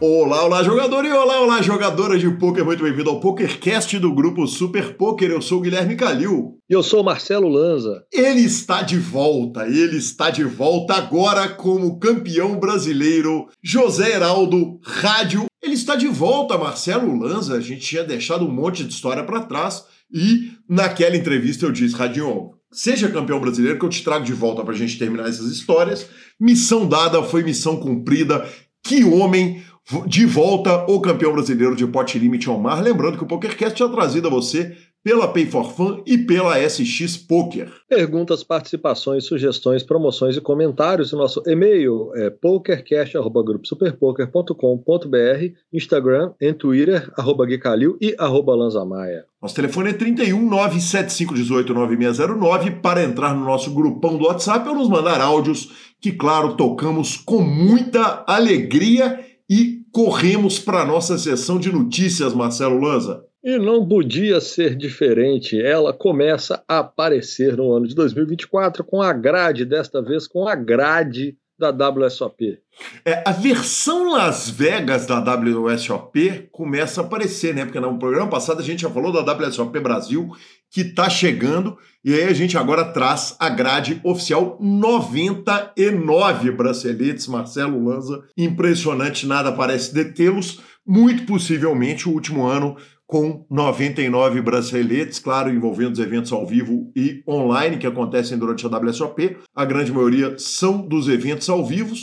Olá, olá, jogador e olá, olá, jogadora de poker. Muito bem-vindo ao PokerCast do grupo Super Poker. Eu sou o Guilherme Calil. E eu sou o Marcelo Lanza. Ele está de volta, ele está de volta agora como campeão brasileiro, José Heraldo Rádio. Ele está de volta, Marcelo Lanza. A gente tinha deixado um monte de história para trás e naquela entrevista eu disse, Radion, seja campeão brasileiro que eu te trago de volta para a gente terminar essas histórias. Missão dada, foi missão cumprida. Que homem! de volta o campeão brasileiro de Pot Limit Omar. Lembrando que o PokerCast é trazido a você pela Pay for Fun e pela SX Poker. Perguntas, participações, sugestões, promoções e comentários. O nosso e-mail é pokercast.gruposuperpoker.com.br, Instagram e Twitter, arroba Guicalil e arroba Lanzamaia. Nosso telefone é 31 97518 9609 para entrar no nosso grupão do WhatsApp ou nos mandar áudios que, claro, tocamos com muita alegria e corremos para a nossa sessão de notícias, Marcelo Lanza. E não podia ser diferente. Ela começa a aparecer no ano de 2024 com a grade, desta vez com a grade da WSOP. É, a versão Las Vegas da WSOP começa a aparecer, né? Porque no programa passado a gente já falou da WSOP Brasil, que está chegando, e aí a gente agora traz a grade oficial 99 braceletes, Marcelo Lanza. Impressionante, nada parece detê-los. Muito possivelmente o último ano com 99 braceletes, claro, envolvendo os eventos ao vivo e online que acontecem durante a WSOP. A grande maioria são dos eventos ao vivo.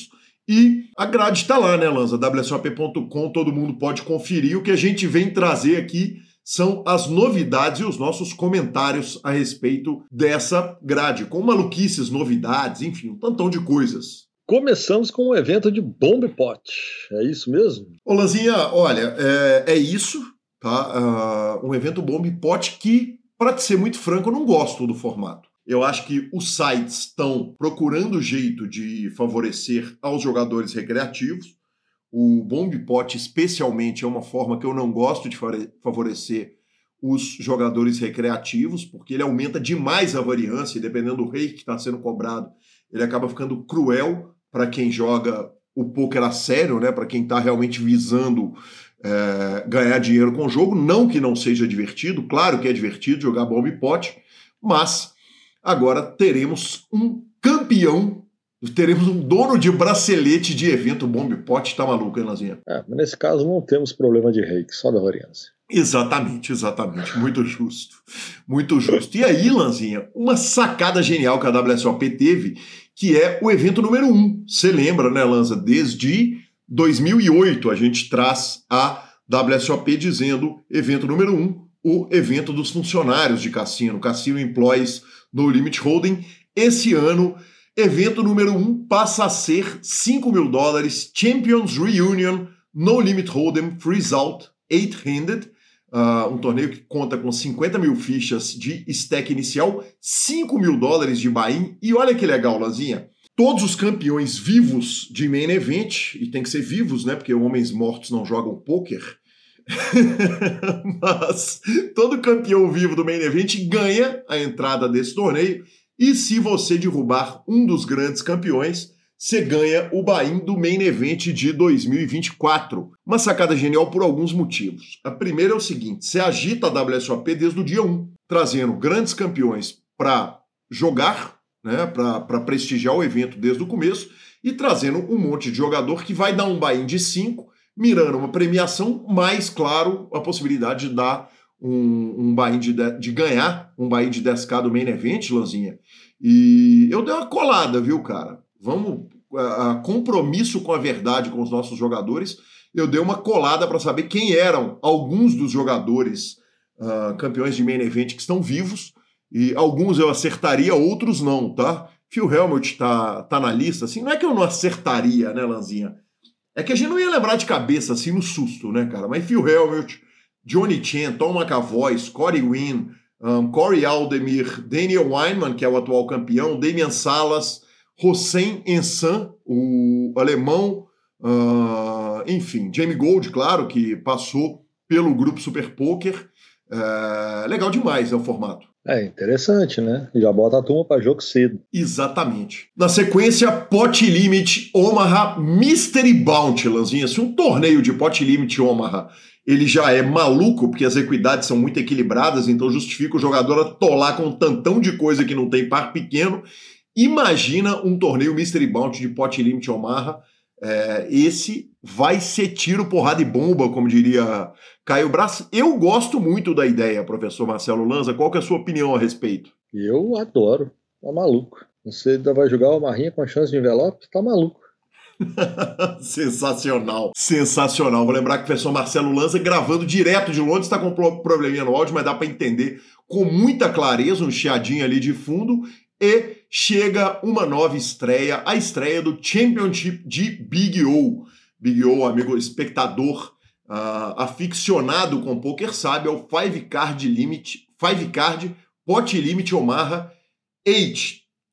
E a grade está lá, né, Lanza? WSOP.com, todo mundo pode conferir. O que a gente vem trazer aqui são as novidades e os nossos comentários a respeito dessa grade, com maluquices, novidades, enfim, um tantão de coisas. Começamos com um evento de Bomb Pot, é isso mesmo? Ô Lanzinha, olha, é, é isso, tá? Uh, um evento Bomb Pot que, para ser muito franco, eu não gosto do formato. Eu acho que os sites estão procurando jeito de favorecer aos jogadores recreativos. O Bomb Pot, especialmente, é uma forma que eu não gosto de favorecer os jogadores recreativos, porque ele aumenta demais a variância, e dependendo do rei que está sendo cobrado, ele acaba ficando cruel para quem joga o poker a sério, né? Para quem está realmente visando é, ganhar dinheiro com o jogo. Não que não seja divertido, claro que é divertido jogar Bomb Pot, mas agora teremos um campeão teremos um dono de bracelete de evento Bomb Pot, tá maluco, hein, Lanzinha? É, mas nesse caso não temos problema de reiki, só da variância. Exatamente, exatamente. Muito justo. Muito justo. E aí, Lanzinha, uma sacada genial que a WSOP teve, que é o evento número um. Você lembra, né, Lanza? Desde 2008 a gente traz a WSOP dizendo evento número um, o evento dos funcionários de cassino, Cassino Employees no Limit Holding. Esse ano Evento número 1 um passa a ser 5 mil dólares, Champions Reunion, No Limit Hold'em, Freeze Out, 8-Handed, uh, um torneio que conta com 50 mil fichas de stack inicial, 5 mil dólares de buy-in, e olha que legal, Lanzinha, todos os campeões vivos de main event, e tem que ser vivos, né, porque homens mortos não jogam poker, mas todo campeão vivo do main event ganha a entrada desse torneio, e se você derrubar um dos grandes campeões, você ganha o buy do Main Event de 2024. Uma sacada genial por alguns motivos. A primeira é o seguinte: você agita a WSOP desde o dia 1, trazendo grandes campeões para jogar, né, para prestigiar o evento desde o começo, e trazendo um monte de jogador que vai dar um buy de 5, mirando uma premiação, mais claro, a possibilidade de dar um, um buy de, de ganhar um buy de 10k do Main Event, Lanzinha. E eu dei uma colada, viu, cara? Vamos. A, a compromisso com a verdade com os nossos jogadores. Eu dei uma colada para saber quem eram alguns dos jogadores uh, campeões de main event que estão vivos. E alguns eu acertaria, outros não, tá? Phil Helmut tá, tá na lista, assim, não é que eu não acertaria, né, Lanzinha? É que a gente não ia lembrar de cabeça, assim, no susto, né, cara? Mas Phil Helmut, Johnny Chen, Tom McAvoy, Scotty Wynn, um, Corey Aldemir, Daniel Weinman, que é o atual campeão, Damian Salas, Hossein Ensan, o alemão, uh, enfim, Jamie Gold, claro, que passou pelo grupo Super Poker. Uh, legal demais é o formato. É interessante, né? Já bota a turma para jogo cedo. Exatamente. Na sequência, Pot Limit Omaha Mystery Bounty, Lanzinha. Se um torneio de Pot Limit Omaha ele já é maluco, porque as equidades são muito equilibradas, então justifica o jogador atolar com um tantão de coisa que não tem par pequeno. Imagina um torneio Mystery Bounty de Pot Limit Omaha. É, esse vai ser tiro, porrada e bomba, como diria Caio Braz. Eu gosto muito da ideia, professor Marcelo Lanza. Qual que é a sua opinião a respeito? Eu adoro. Tá maluco. Você ainda vai jogar uma marrinha com a chance de envelope? Tá maluco. sensacional, sensacional. Vou lembrar que o professor Marcelo Lanza, gravando direto de Londres, está com um probleminha no áudio, mas dá para entender com muita clareza, um chiadinho ali de fundo. E chega uma nova estreia, a estreia do Championship de Big O. Big O, amigo espectador uh, aficionado com poker, sabe, é o Five Card Limit, Five Card Pot Limit Omaha 8.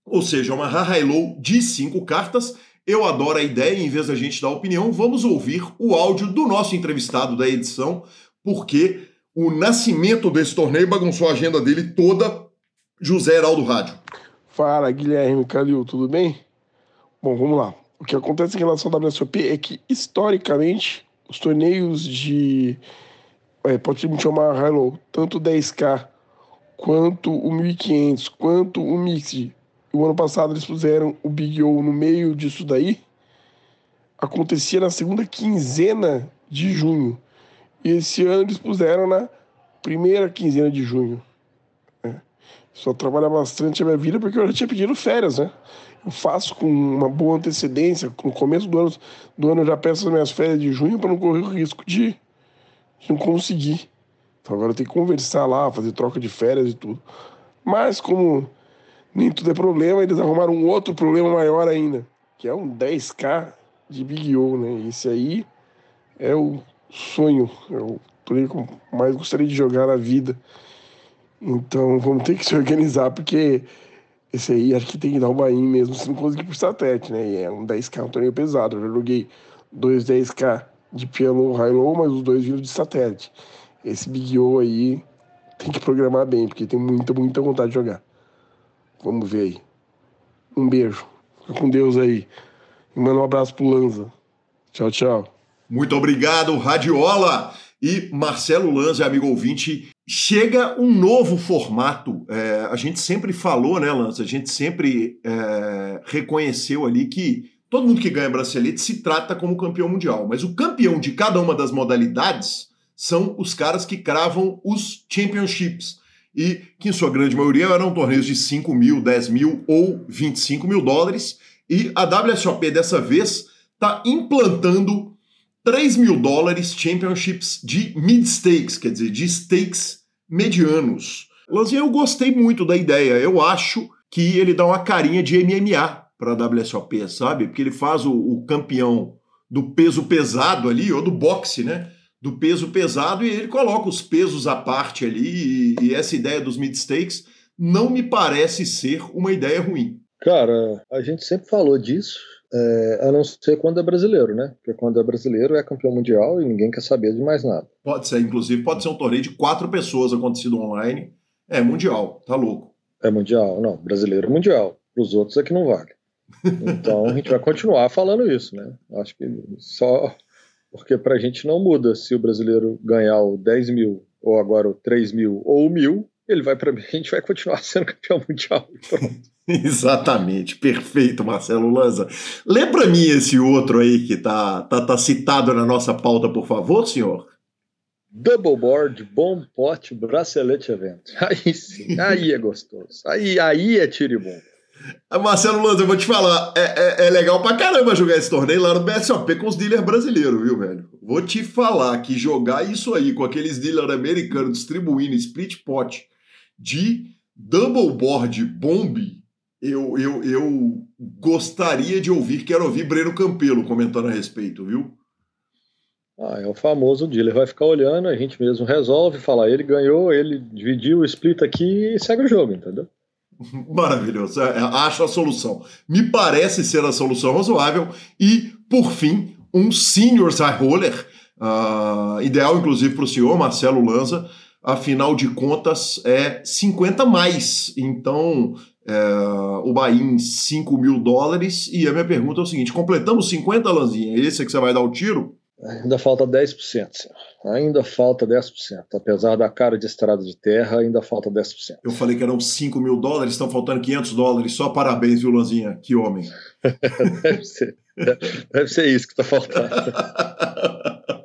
Ou seja, uma high low de cinco cartas eu adoro a ideia, em vez da gente dar opinião, vamos ouvir o áudio do nosso entrevistado da edição, porque o nascimento desse torneio bagunçou a agenda dele toda. José Heraldo Rádio. Fala, Guilherme Calil, tudo bem? Bom, vamos lá. O que acontece em relação ao WSOP é que, historicamente, os torneios de é, pode me chamar Hilo, tanto 10K quanto o 1500, quanto o Mixed, o ano passado eles puseram o Big O no meio disso daí. Acontecia na segunda quinzena de junho. E esse ano eles puseram na primeira quinzena de junho. Só trabalha bastante a minha vida porque eu já tinha pedido férias, né? Eu faço com uma boa antecedência. No começo do ano, do ano eu já peço as minhas férias de junho para não correr o risco de, de não conseguir. Então agora eu tenho que conversar lá, fazer troca de férias e tudo. Mas como nem tudo é problema, eles arrumaram um outro problema maior ainda, que é um 10K de Big O, né? Esse aí é o sonho, é o torneio que mais gostaria de jogar na vida. Então vamos ter que se organizar, porque esse aí acho que tem que dar o bain mesmo se não conseguir por satélite, né? E é um 10K, um torneio pesado. Eu joguei dois 10K de piano high-low, mas os dois viram de satélite. Esse Big O aí tem que programar bem, porque tem muita, muita vontade de jogar. Vamos ver aí. Um beijo. Fica com Deus aí. E manda um abraço pro Lanza. Tchau, tchau. Muito obrigado, Radiola. E Marcelo Lanza, amigo ouvinte, chega um novo formato. É, a gente sempre falou, né, Lanza? A gente sempre é, reconheceu ali que todo mundo que ganha bracelete se trata como campeão mundial. Mas o campeão de cada uma das modalidades são os caras que cravam os championships e que, em sua grande maioria, eram torneios de 5 mil, 10 mil ou 25 mil dólares. E a WSOP dessa vez está implantando 3 mil dólares championships de mid-stakes, quer dizer, de stakes medianos. Lanzinha, eu gostei muito da ideia. Eu acho que ele dá uma carinha de MMA para a WSOP, sabe? Porque ele faz o, o campeão do peso pesado ali, ou do boxe, né? do peso pesado e ele coloca os pesos à parte ali. E, e essa ideia dos mid-stakes não me parece ser uma ideia ruim. Cara, a gente sempre falou disso, é, a não ser quando é brasileiro, né? Porque quando é brasileiro é campeão mundial e ninguém quer saber de mais nada. Pode ser, inclusive, pode ser um torneio de quatro pessoas acontecido online. É mundial, tá louco. É mundial, não, brasileiro é mundial. Os outros é que não vale. Então a gente vai continuar falando isso, né? Acho que só porque para a gente não muda se o brasileiro ganhar o 10 mil, ou agora o 3 mil, ou o mil, ele vai para mim, a gente vai continuar sendo campeão mundial. Exatamente, perfeito, Marcelo Lanza. Lê para mim esse outro aí que tá, tá, tá citado na nossa pauta, por favor, senhor. Double board, bom pote, bracelete evento. Aí sim, aí é gostoso. Aí, aí é tiro bom. Marcelo Lanza, eu vou te falar, é, é, é, legal pra caramba jogar esse torneio lá no BSOP com os dealers brasileiros, viu, velho? Vou te falar que jogar isso aí com aqueles dealers americanos distribuindo split pot de double board bomb, eu, eu, eu gostaria de ouvir, quero ouvir Breno Campelo comentando a respeito, viu? Ah, é o famoso dealer, vai ficar olhando, a gente mesmo resolve, falar, ele ganhou, ele dividiu o split aqui e segue o jogo, entendeu? Maravilhoso, é, é, acho a solução. Me parece ser a solução razoável. E, por fim, um senior high roller, uh, ideal inclusive para o senhor Marcelo Lanza, afinal de contas é 50 mais. Então, o Bahia 5 mil dólares. E a minha pergunta é o seguinte: completamos 50, Lanzinha? Esse é que você vai dar o tiro? Ainda falta 10%, senhor. Ainda falta 10%. Apesar da cara de estrada de terra, ainda falta 10%. Eu falei que eram 5 mil dólares, estão faltando 500 dólares. Só parabéns, viu, Lanzinha? Que homem. deve, ser, deve ser isso que está faltando.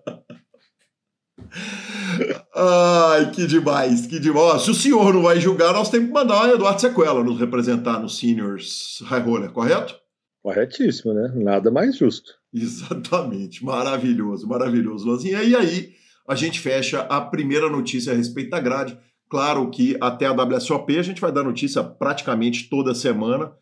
Ai, que demais, que demais. Se o senhor não vai julgar, nós temos que mandar o Eduardo Sequela nos representar nos Seniors High Roller, correto? Corretíssimo, né? Nada mais justo. Exatamente. Maravilhoso, maravilhoso, Lanzinha. E aí, a gente fecha a primeira notícia a respeito da grade. Claro que até a WSOP a gente vai dar notícia praticamente toda semana.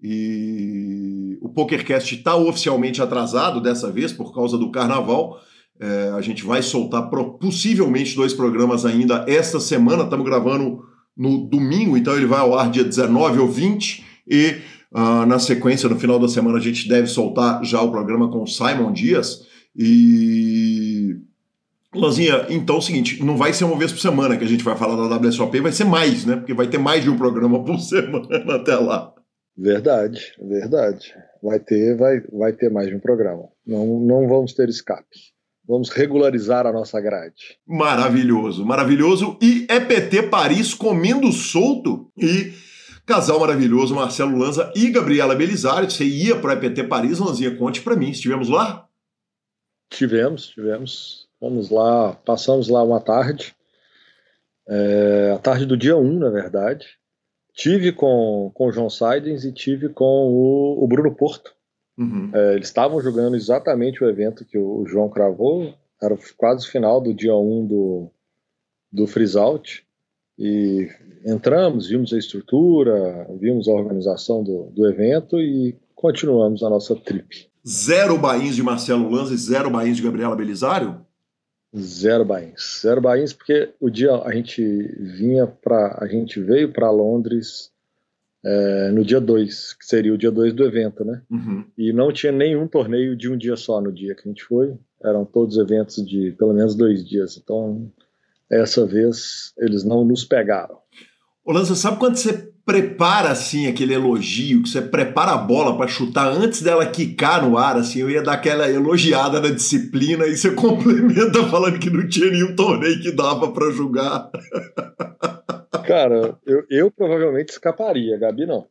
E o PokerCast está oficialmente atrasado dessa vez por causa do carnaval. É, a gente vai soltar possivelmente dois programas ainda esta semana. Estamos gravando no domingo, então ele vai ao ar dia 19 ou 20. E uh, na sequência, no final da semana, a gente deve soltar já o programa com o Simon Dias. E. Lanzinha, então é o seguinte: não vai ser uma vez por semana que a gente vai falar da WSOP, vai ser mais, né? Porque vai ter mais de um programa por semana até lá. Verdade, verdade. Vai ter, vai, vai ter mais de um programa. Não, não vamos ter escape. Vamos regularizar a nossa grade. Maravilhoso, maravilhoso. E EPT Paris comendo solto. E casal maravilhoso, Marcelo Lanza e Gabriela Belisário. Você ia para o EPT Paris, Lanzinha? Conte para mim. Estivemos lá? Tivemos, tivemos. Vamos lá, passamos lá uma tarde. É, a tarde do dia 1, na verdade. Tive com, com o João Saidens e tive com o, o Bruno Porto. Uhum. É, eles estavam jogando exatamente o evento que o João cravou, era quase o final do dia 1 do, do Freeze Out. E entramos, vimos a estrutura, vimos a organização do, do evento e continuamos a nossa trip. Zero bains de Marcelo Lanza e zero bains de Gabriela Belisário? Zero bains. Zero bains porque o dia a gente vinha para a gente veio para Londres é, no dia 2, que seria o dia 2 do evento, né? Uhum. E não tinha nenhum torneio de um dia só no dia que a gente foi. Eram todos eventos de pelo menos dois dias. Então, essa vez, eles não nos pegaram. Ô Lança, sabe quando você prepara assim aquele elogio, que você prepara a bola para chutar antes dela quicar no ar, assim, eu ia dar aquela elogiada na disciplina e você complementa falando que não tinha nenhum torneio que dava para jogar. Cara, eu, eu provavelmente escaparia, a Gabi não.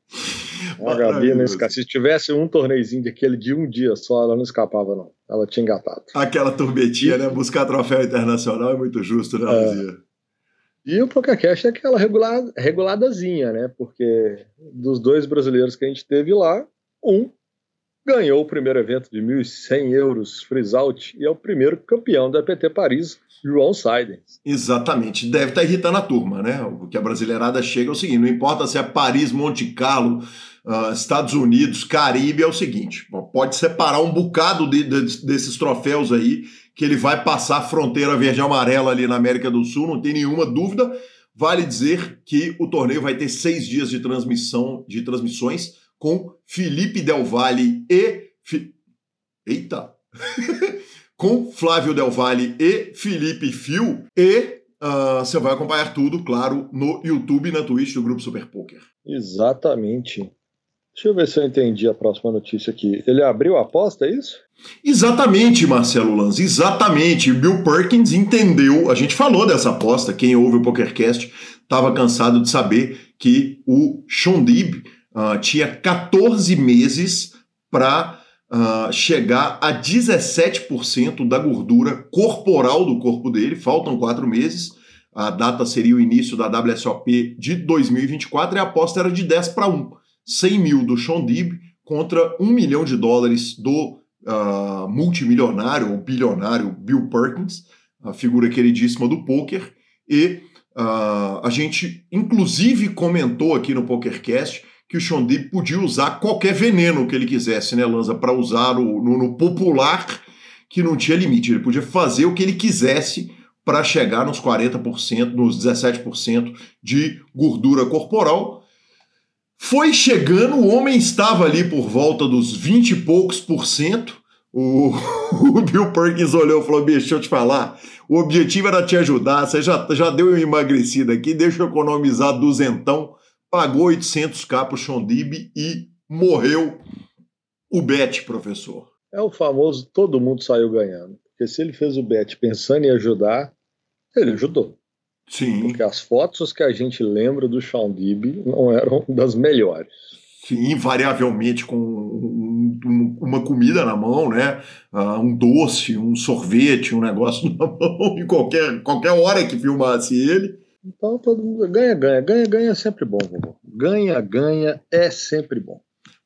A Gabi não escapa. Se tivesse um torneizinho daquele de um dia só, ela não escapava, não. Ela tinha engatado. Aquela turbetinha, né? Buscar troféu internacional é muito justo, né, é. E o PokerCast é aquela regular, reguladazinha, né? Porque dos dois brasileiros que a gente teve lá, um ganhou o primeiro evento de 1.100 euros freeze out e é o primeiro campeão da PT Paris, João Saidens. Exatamente. Deve estar tá irritando a turma, né? O que a brasileirada chega é o seguinte: não importa se é Paris, Monte Carlo, uh, Estados Unidos, Caribe, é o seguinte: pode separar um bocado de, de, desses troféus aí, que ele vai passar a fronteira verde e amarela ali na América do Sul, não tem nenhuma dúvida. Vale dizer que o torneio vai ter seis dias de transmissão, de transmissões com Felipe Del Valle e. Fi... Eita! com Flávio Del Valle e Felipe Fio. E uh, você vai acompanhar tudo, claro, no YouTube e na Twitch do Grupo Super Poker. Exatamente. Deixa eu ver se eu entendi a próxima notícia aqui. Ele abriu a aposta, é isso? Exatamente, Marcelo Lanz, exatamente. Bill Perkins entendeu, a gente falou dessa aposta, quem ouve o PokerCast estava cansado de saber que o Shondib uh, tinha 14 meses para uh, chegar a 17% da gordura corporal do corpo dele, faltam quatro meses. A data seria o início da WSOP de 2024 e a aposta era de 10 para 1. 100 mil do Sean Dib contra 1 milhão de dólares do uh, multimilionário ou bilionário Bill Perkins, a figura queridíssima do poker. E uh, a gente, inclusive, comentou aqui no PokerCast que o Sean Deeb podia usar qualquer veneno que ele quisesse, né, Lanza, para usar no, no, no, popular, que não tinha limite. Ele podia fazer o que ele quisesse para chegar nos 40%, nos 17% de gordura corporal. Foi chegando, o homem estava ali por volta dos 20 e poucos por cento. O, o Bill Perkins olhou e falou: bicho, deixa eu te falar. O objetivo era te ajudar. Você já, já deu uma emagrecida aqui, deixa eu economizar duzentão. Pagou 800k pro Shondib e morreu o bet, professor. É o famoso todo mundo saiu ganhando. Porque se ele fez o bet pensando em ajudar, ele ajudou. Sim. Porque as fotos que a gente lembra do Shondib não eram das melhores. Sim, invariavelmente com uma comida na mão, né? Uh, um doce, um sorvete, um negócio na mão, em qualquer, qualquer hora que filmasse ele. Então todo mundo ganha, ganha, ganha, ganha é sempre bom, vovô. Ganha, ganha é sempre bom.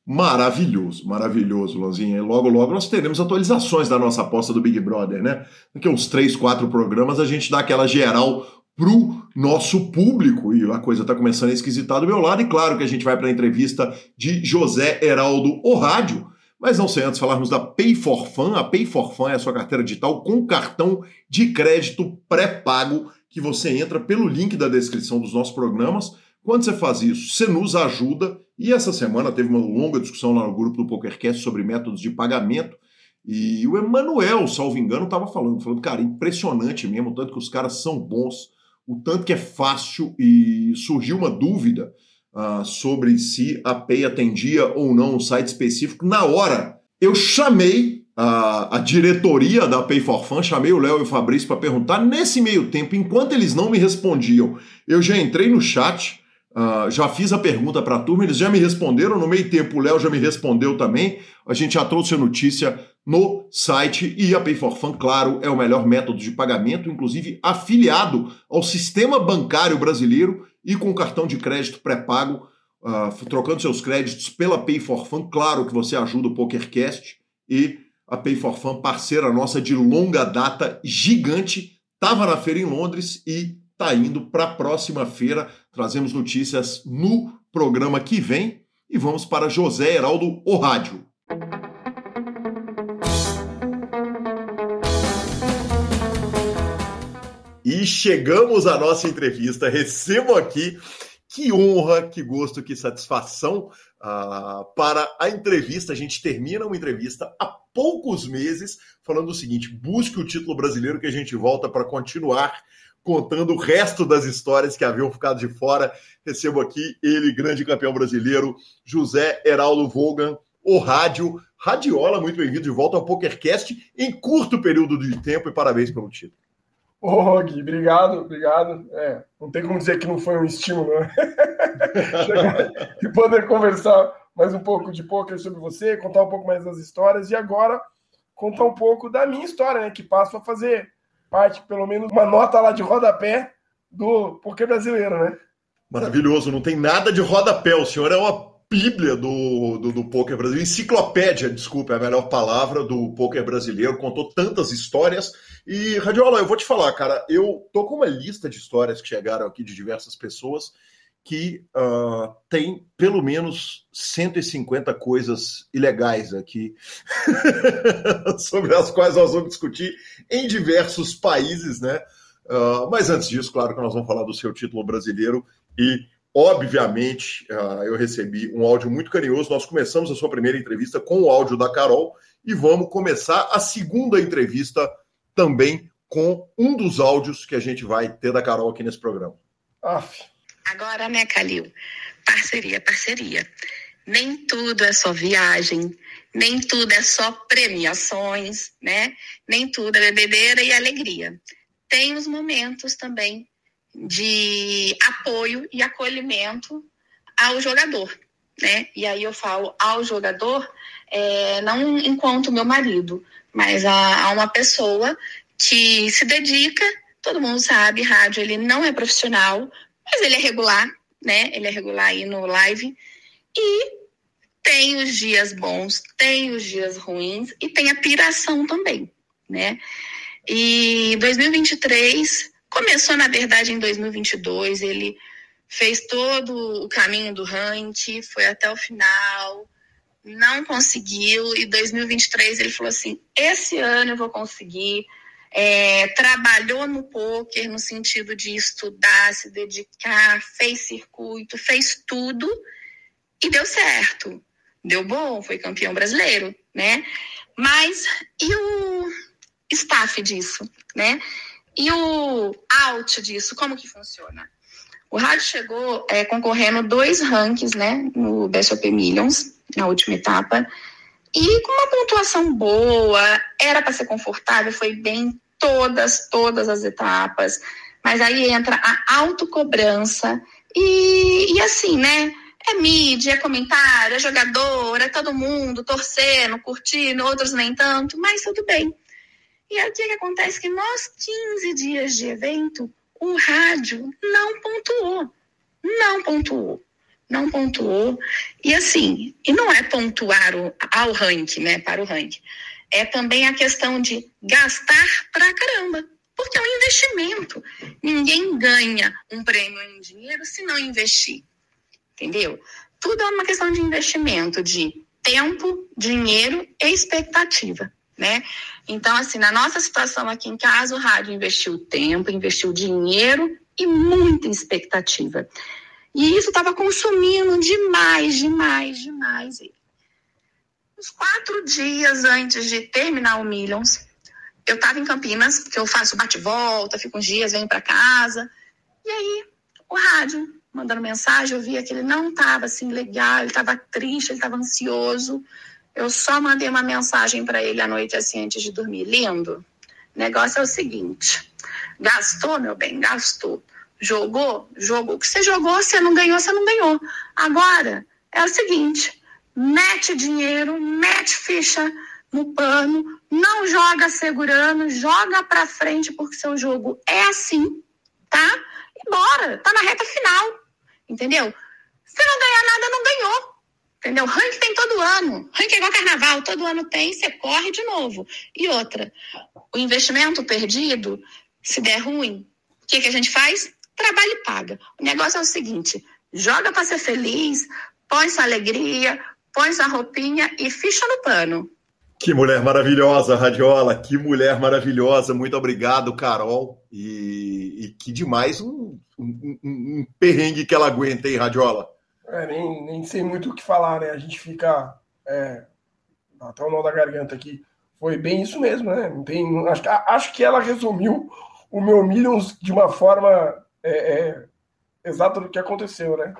Maravilhoso, maravilhoso, Lanzinha. E logo, logo nós teremos atualizações da nossa aposta do Big Brother, né? Daqui uns três, quatro programas a gente dá aquela geral pro nosso público e a coisa está começando a esquisitar do meu lado. E claro que a gente vai para a entrevista de José Heraldo Rádio, mas não sei antes falarmos da Pay for Fun. A Pay for Fun é a sua carteira digital com cartão de crédito pré-pago que você entra pelo link da descrição dos nossos programas. Quando você faz isso, você nos ajuda. E essa semana teve uma longa discussão lá no grupo do PokerCast sobre métodos de pagamento. E o Emanuel, salvo engano, estava falando, falando, cara, impressionante mesmo, tanto que os caras são bons, o tanto que é fácil e surgiu uma dúvida uh, sobre se a Pay atendia ou não um site específico. Na hora, eu chamei a, a diretoria da Pay for Fun, chamei o Léo e o Fabrício para perguntar. Nesse meio tempo, enquanto eles não me respondiam, eu já entrei no chat, uh, já fiz a pergunta para a turma, eles já me responderam. No meio tempo, o Léo já me respondeu também. A gente já trouxe a notícia no site e a Pay for Fun, claro, é o melhor método de pagamento, inclusive afiliado ao sistema bancário brasileiro e com cartão de crédito pré-pago, uh, trocando seus créditos pela Pay for Fun. Claro que você ajuda o PokerCast e a Pay for Fun, parceira nossa de longa data, gigante, estava na feira em Londres e está indo para a próxima feira. Trazemos notícias no programa que vem e vamos para José Heraldo, o rádio. E chegamos à nossa entrevista. Recebo aqui, que honra, que gosto, que satisfação uh, para a entrevista. A gente termina uma entrevista há poucos meses falando o seguinte: busque o título brasileiro que a gente volta para continuar contando o resto das histórias que haviam ficado de fora. Recebo aqui ele, grande campeão brasileiro, José Heraldo Vogan, o rádio. Radiola, muito bem-vindo de volta ao PokerCast em curto período de tempo e parabéns pelo título. Ô, Gui, obrigado, obrigado. É, não tem como dizer que não foi um estímulo, né? e poder conversar mais um pouco de poker sobre você, contar um pouco mais das histórias e agora contar um pouco da minha história, né? Que passo a fazer parte, pelo menos, uma nota lá de rodapé do poker brasileiro, né? Maravilhoso, não tem nada de rodapé. O senhor é uma bíblia do, do, do poker brasileiro, enciclopédia, desculpa, é a melhor palavra do poker brasileiro, contou tantas histórias. E, Radiola, eu vou te falar, cara, eu tô com uma lista de histórias que chegaram aqui de diversas pessoas que uh, tem pelo menos 150 coisas ilegais aqui sobre as quais nós vamos discutir em diversos países, né? Uh, mas antes disso, claro que nós vamos falar do seu título brasileiro e Obviamente, uh, eu recebi um áudio muito carinhoso. Nós começamos a sua primeira entrevista com o áudio da Carol e vamos começar a segunda entrevista também com um dos áudios que a gente vai ter da Carol aqui nesse programa. Aff. Agora, né, Calil? Parceria, parceria. Nem tudo é só viagem, nem tudo é só premiações, né? Nem tudo é bebedeira e alegria. Tem os momentos também de apoio e acolhimento ao jogador, né? E aí eu falo ao jogador, é, não enquanto meu marido, mas a, a, uma pessoa que se dedica. Todo mundo sabe, rádio ele não é profissional, mas ele é regular, né? Ele é regular aí no live e tem os dias bons, tem os dias ruins e tem a piração também, né? E 2023 Começou, na verdade, em 2022. Ele fez todo o caminho do Hunt, foi até o final, não conseguiu. E 2023 ele falou assim: esse ano eu vou conseguir. É, trabalhou no poker no sentido de estudar, se dedicar, fez circuito, fez tudo e deu certo. Deu bom, foi campeão brasileiro, né? Mas e o staff disso, né? E o out disso, como que funciona? O rádio chegou é, concorrendo dois rankings, né, no BSOP Millions, na última etapa, e com uma pontuação boa, era para ser confortável, foi bem todas, todas as etapas, mas aí entra a autocobrança e, e assim, né, é mídia, é comentário, é jogador, é todo mundo torcendo, curtindo, outros nem tanto, mas tudo bem. E aí o que, que acontece? Que nós, 15 dias de evento, o rádio não pontuou. Não pontuou. Não pontuou. E assim, e não é pontuar o, ao ranking, né? Para o ranking. É também a questão de gastar pra caramba. Porque é um investimento. Ninguém ganha um prêmio em dinheiro se não investir. Entendeu? Tudo é uma questão de investimento, de tempo, dinheiro e expectativa né? Então, assim, na nossa situação aqui em casa, o rádio investiu tempo, investiu dinheiro e muita expectativa. E isso estava consumindo demais, demais, demais. Uns quatro dias antes de terminar o Millions, eu estava em Campinas, porque eu faço bate-volta, fico uns dias, venho para casa. E aí, o rádio mandando mensagem, eu via que ele não estava assim legal, ele estava triste, ele estava ansioso. Eu só mandei uma mensagem para ele à noite assim antes de dormir. Lindo. O negócio é o seguinte: gastou, meu bem, gastou. Jogou, jogou. O que você jogou, você não ganhou, você não ganhou. Agora é o seguinte: mete dinheiro, mete ficha no pano, não joga segurando, joga para frente porque seu jogo é assim, tá? E bora, tá na reta final, entendeu? Se não ganhar nada, não ganhou. Entendeu? Ranking tem todo ano. Ranking é igual carnaval, todo ano tem, você corre de novo. E outra, o investimento perdido, se der ruim, o que, que a gente faz? Trabalho e paga. O negócio é o seguinte: joga para ser feliz, põe sua alegria, põe sua roupinha e ficha no pano. Que mulher maravilhosa, Radiola. Que mulher maravilhosa. Muito obrigado, Carol. E, e que demais um, um, um, perrengue que ela aguenta, hein, Radiola? É, nem, nem sei muito o que falar, né? A gente fica. É, até o nó da garganta aqui. Foi bem isso mesmo, né? Não tem, acho, acho que ela resumiu o meu Millions de uma forma é, é, exata do que aconteceu, né?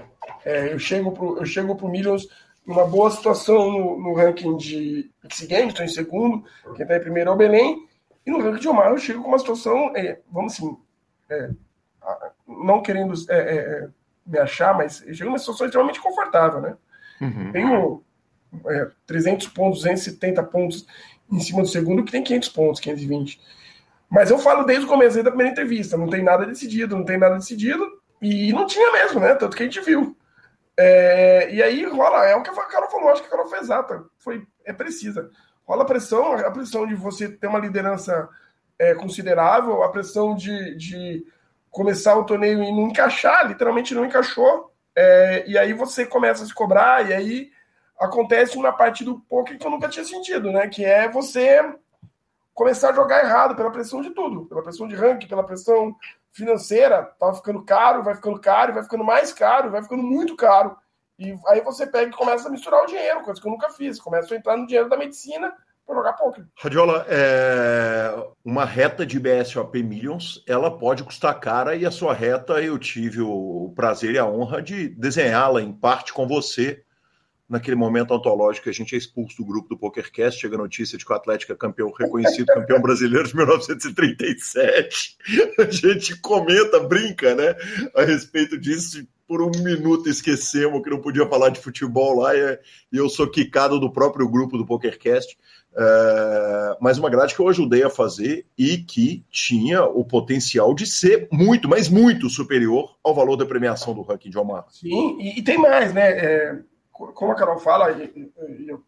É, eu chego pro, eu chego pro Millions numa boa situação no, no ranking de X Games, estou em segundo, quem está em primeiro é o Belém, e no ranking de Omar eu chego com uma situação, é, vamos assim, é, não querendo é, me achar, mas eu chego numa situação extremamente confortável, né? Uhum. Tenho é, 300 pontos, 270 pontos em cima do segundo, que tem 500 pontos, 520. Mas eu falo desde o começo da primeira entrevista, não tem nada decidido, não tem nada decidido, e não tinha mesmo, né? Tanto que a gente viu. É, e aí rola, é o que a Carol falou, acho que a Carol foi exata, foi, é precisa. Rola a pressão, a pressão de você ter uma liderança é, considerável, a pressão de, de começar o torneio e não encaixar, literalmente não encaixou. É, e aí você começa a se cobrar, e aí acontece uma parte do poker que eu nunca tinha sentido, né? Que é você começar a jogar errado pela pressão de tudo, pela pressão de ranking, pela pressão financeira, tava ficando caro, vai ficando caro, vai ficando mais caro, vai ficando muito caro. E aí você pega e começa a misturar o dinheiro, coisa que eu nunca fiz. Começa a entrar no dinheiro da medicina para jogar poker. Radiola, é... uma reta de BSOP Millions, ela pode custar cara e a sua reta eu tive o prazer e a honra de desenhá-la em parte com você naquele momento ontológico que a gente é expulso do grupo do PokerCast, chega a notícia de que o Atlético é campeão reconhecido, campeão brasileiro de 1937. A gente comenta, brinca, né, a respeito disso. Por um minuto esquecemos que não podia falar de futebol lá e eu sou quicado do próprio grupo do PokerCast. É, mas uma grade que eu ajudei a fazer e que tinha o potencial de ser muito, mas muito superior ao valor da premiação do ranking de Omar. Sim, e, e tem mais, né? É, como a Carol fala, e, e eu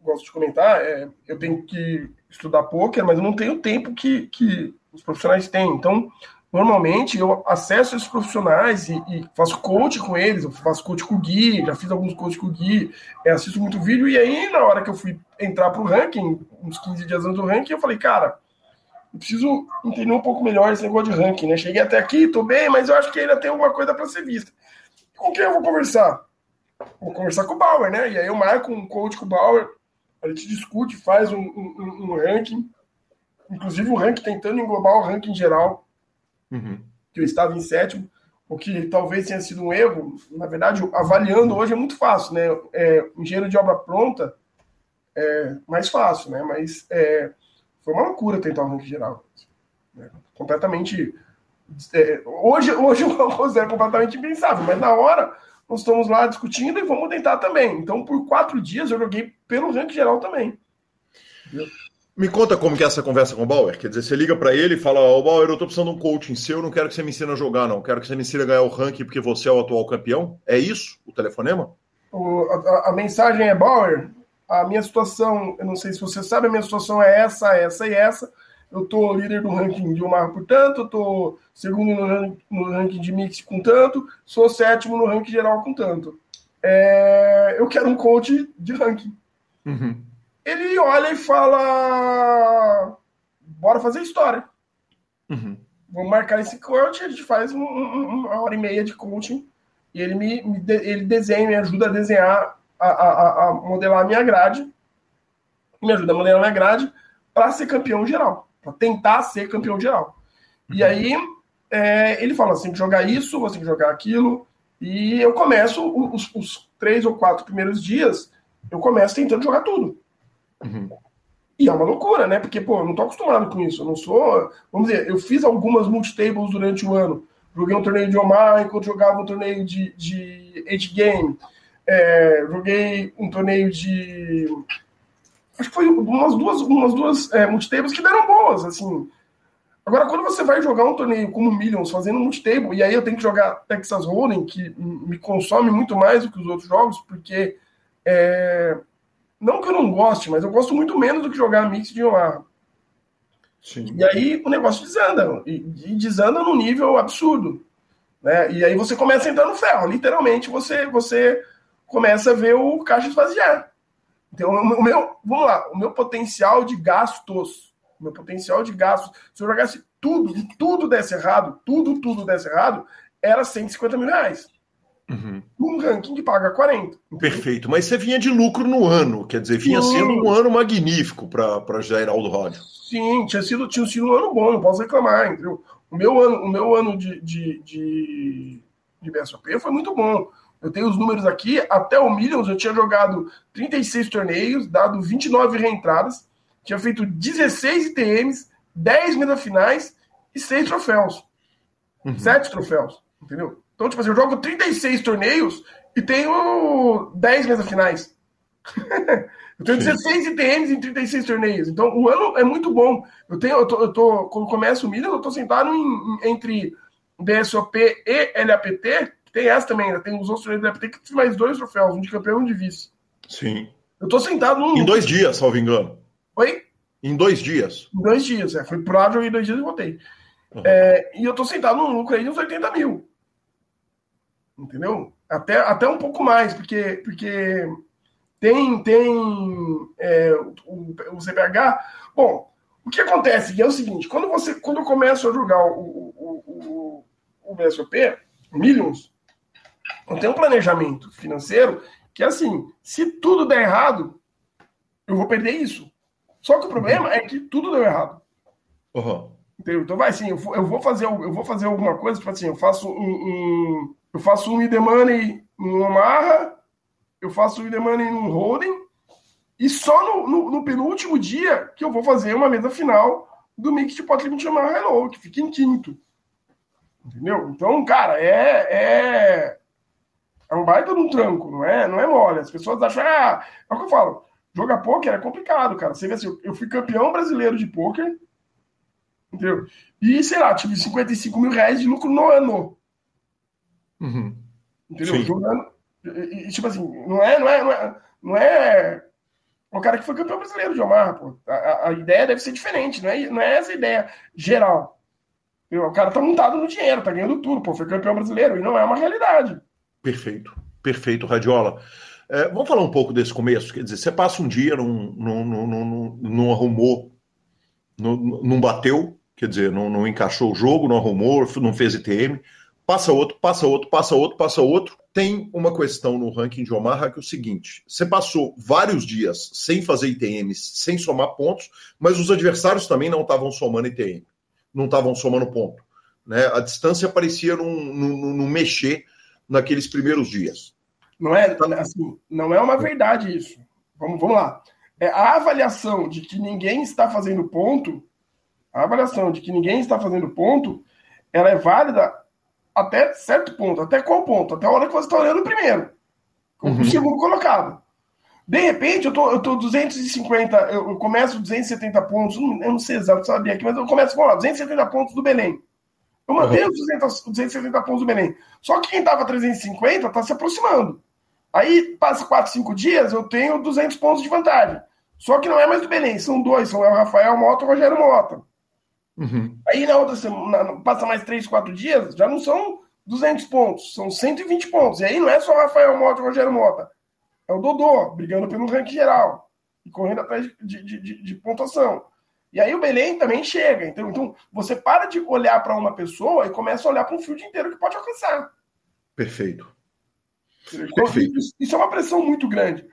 gosto de comentar, é, eu tenho que estudar poker, mas eu não tenho o tempo que, que os profissionais têm. Então, Normalmente eu acesso esses profissionais e, e, faço coach com eles, eu faço coach com o Gui, já fiz alguns coach com o Gui, é, assisto muito vídeo, e aí na hora que eu fui entrar para o ranking, uns 15 dias antes do ranking, eu falei, cara, eu preciso entender um pouco melhor esse negócio de ranking, né? Cheguei até aqui, tô bem, mas eu acho que ainda tem alguma coisa para ser vista. Com quem eu vou conversar? Vou conversar com o Bauer, né? E aí eu marco um coach com o Bauer, a gente discute, faz um, um, um ranking, inclusive o um ranking tentando englobar o ranking geral, uhum. que eu estava em sétimo, o que talvez tenha sido um erro. Na verdade, avaliando hoje é muito fácil, né? É, engenheiro de obra pronta é mais fácil, né? Mas é, foi uma loucura tentar o ranking geral. Né? Completamente. É, hoje, hoje eu considero completamente impensável, mas na hora nós estamos lá discutindo e vamos tentar também. Então, por quatro dias eu joguei pelo ranking geral também. Me conta como que é essa conversa com o Bauer. Quer dizer, você liga para ele e fala: Ô oh, Bauer, eu tô precisando de um coaching seu, não quero que você me ensine a jogar, não. Quero que você me ensine a ganhar o ranking porque você é o atual campeão. É isso o telefonema? O, a, a, mensagem é: Bauer, a minha situação, eu não sei se você sabe, a minha situação é essa, essa e essa. Eu tô líder do ranking de Omar por tanto, eu tô segundo no, no ranking de mix com tanto, sou sétimo no ranking geral com tanto. É, eu quero um coach de ranking. Uhum ele olha e fala: bora fazer história. Uhum. Vamos marcar esse coach, a gente faz um, um, uma hora e meia de coaching e ele me, me ele desenha, me ajuda a desenhar, a, a, a modelar a minha grade, me ajuda a modelar a minha grade para ser campeão geral, para tentar ser campeão geral. Uhum. E aí é, ele fala: que jogar isso, você tem que jogar aquilo, e eu começo os, os três ou quatro primeiros dias, eu começo tentando jogar tudo. Uhum. E é uma loucura, né? Porque, pô, eu não tô acostumado com isso. Eu não sou. Vamos dizer, eu fiz algumas multitables durante o ano. Joguei um torneio de Omar enquanto jogava um torneio de, de Age Game. É, joguei um torneio de. Acho que foi umas duas, umas duas é, multitables que deram boas, assim. Agora, quando você vai jogar um torneio como Millions, fazendo multitable, e aí eu tenho que jogar Texas Hold'em, que me consome muito mais do que os outros jogos, porque é, não que eu não goste, mas eu gosto muito menos do que jogar mix de Omaha. Sim. E aí o negócio desanda. E, e desanda num nível absurdo. Né? E aí você começa a entrar no ferro. Literalmente você, você começa a ver o caixa esvaziar. Então, o meu, vamos lá, o meu potencial de gastos, o meu potencial de gastos, se eu jogasse tudo e tudo desse errado, tudo, tudo desse errado, era 150 mil reais. Uhum. Um ranking que paga 40. Perfeito, mas você vinha de lucro no ano, quer dizer, vinha Sim. sendo um ano magnífico para Geraldo Rodio. Sim, tinha sido, tinha sido um ano bom, não posso reclamar, entendeu? O meu ano, o meu ano de, de, de, de BSOP foi muito bom. Eu tenho os números aqui, até o Millions eu tinha jogado 36 torneios, dado 29 reentradas, tinha feito 16 ITMs, 10 mesa finais e 6 troféus. Uhum. 7 troféus, entendeu? Então, tipo assim, eu jogo 36 torneios e tenho 10 mesas finais. eu tenho 16 ITMs em 36 torneios. Então, o ano é muito bom. Eu tenho, eu tô, eu tô quando começa o Milan, eu tô sentado em, em, entre BSOP e LAPT, tem essa também, né? Tem os outros da LAPT que tem mais dois troféus, um de campeão e um de vice. Sim. Eu tô sentado num. Em dois dias, salvo engano. Oi? Em dois dias. Em dois dias, é. Fui pro ar, joguei dois dias e voltei. Uhum. É, e eu tô sentado num lucro aí de uns 80 mil entendeu? Até, até um pouco mais, porque, porque tem, tem é, o, o CBH. Bom, o que acontece é o seguinte: quando você quando eu começo a jogar o, o, o, o BSOP, Millions, eu tenho um planejamento financeiro que, assim, se tudo der errado, eu vou perder isso. Só que o problema é que tudo deu errado. Uhum. Entendeu? Então vai assim, eu vou, fazer eu vou fazer alguma coisa, tipo assim, eu faço um, um eu faço um id money no Omaha, eu faço um id money no Holding, e só no, no, no, penúltimo dia que eu vou fazer uma mesa final do Mix de Pot Limit Omaha Hello, que fica em quinto. Entendeu? Então, cara, é, é, é um baita de um tranco, não é, não é mole. As pessoas acham, ah, é o que eu falo, jogar poker é complicado, cara. Você vê assim, eu fui campeão brasileiro de poker, entendeu? E, sei lá, tive 55 mil reais de lucro no ano. Uhum. Entendeu? Sim. Jogando. E, tipo assim, não é, não é, não é, não é o cara que foi campeão brasileiro de Omar, pô. A, a, ideia deve ser diferente, não é, não é essa ideia geral. O cara tá montado no dinheiro, tá ganhando tudo, pô, foi campeão brasileiro, e não é uma realidade. Perfeito, perfeito, Radiola. É, vamos falar um pouco desse começo, quer dizer, você passa um dia, não, não, não, não, arrumou, não, não bateu, quer dizer, não, não encaixou o jogo, não arrumou, não fez ITM, passa outro, passa outro, passa outro, passa outro. tem uma questão no ranking de Omaha que é o seguinte: você passou vários dias sem fazer ITMs, sem somar pontos, mas os adversários também não estavam somando ITM, não estavam somando ponto. Né? A distância parecia não mexer naqueles primeiros dias. Não é, assim, não é uma verdade isso. Vamos, vamos lá. É, a avaliação de que ninguém está fazendo ponto, a avaliação de que ninguém está fazendo ponto, ela é válida até certo ponto. Até qual ponto? Até a hora que você está olhando primeiro. Uhum. O segundo colocado. De repente, eu tô, eu tô 250, eu, eu começo 270 pontos, eu não sei exato saber aqui, mas eu começo com 270 pontos do Belém. Eu mantenho uhum. os 200, 270 pontos do Belém. Só que quem tava 350 tá se aproximando. Aí, passa 4, 5 dias, eu tenho 200 pontos de vantagem. Só que não é mais do Belém, são dois, são o Rafael Mota e o Rogério Mota. Uhum. Aí na outra semana, passa mais 3, 4 dias, já não são 200 pontos, são 120 pontos. E aí não é só o Rafael Mota e o Rogério Mota, é o Dodô, brigando pelo ranking geral e correndo atrás de, de, de, de pontuação. E aí o Belém também chega. Então, então você para de olhar para uma pessoa e começa a olhar para um field inteiro que pode alcançar. Perfeito. Então, Perfeito. Isso, isso é uma pressão muito grande.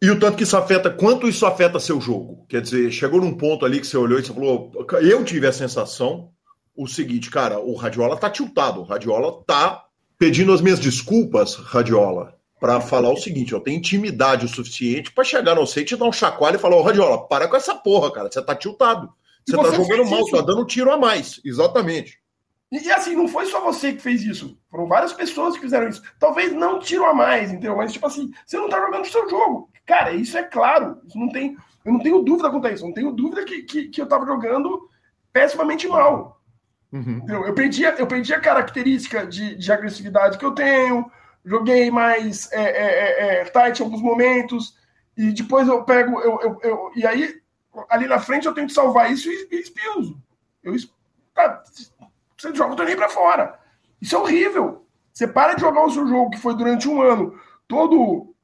E o tanto que isso afeta, quanto isso afeta seu jogo? Quer dizer, chegou num ponto ali que você olhou e você falou, eu tive a sensação, o seguinte, cara, o Radiola tá tiltado, o Radiola tá pedindo as minhas desculpas, Radiola, para falar o seguinte, eu tenho intimidade o suficiente para chegar no e te dar um chacoalho e falar, ô Radiola, para com essa porra, cara, você tá tiltado. Você, você tá jogando mal, isso? tá dando um tiro a mais. Exatamente. E, e, assim, não foi só você que fez isso. Foram várias pessoas que fizeram isso. Talvez não tiro a mais, entendeu? Mas, tipo assim, você não tá jogando o seu jogo. Cara, isso é claro. Isso não tem, eu não tenho dúvida quanto a isso. Eu não tenho dúvida que, que, que eu tava jogando pessimamente mal. Uhum. Eu, perdi, eu perdi a característica de, de agressividade que eu tenho. Joguei mais é, é, é, é tight em alguns momentos. E depois eu pego. Eu, eu, eu, e aí, ali na frente, eu tento salvar isso e, e. Eu, tá, você joga o torneio para fora. Isso é horrível. Você para de jogar o seu jogo que foi durante um ano todo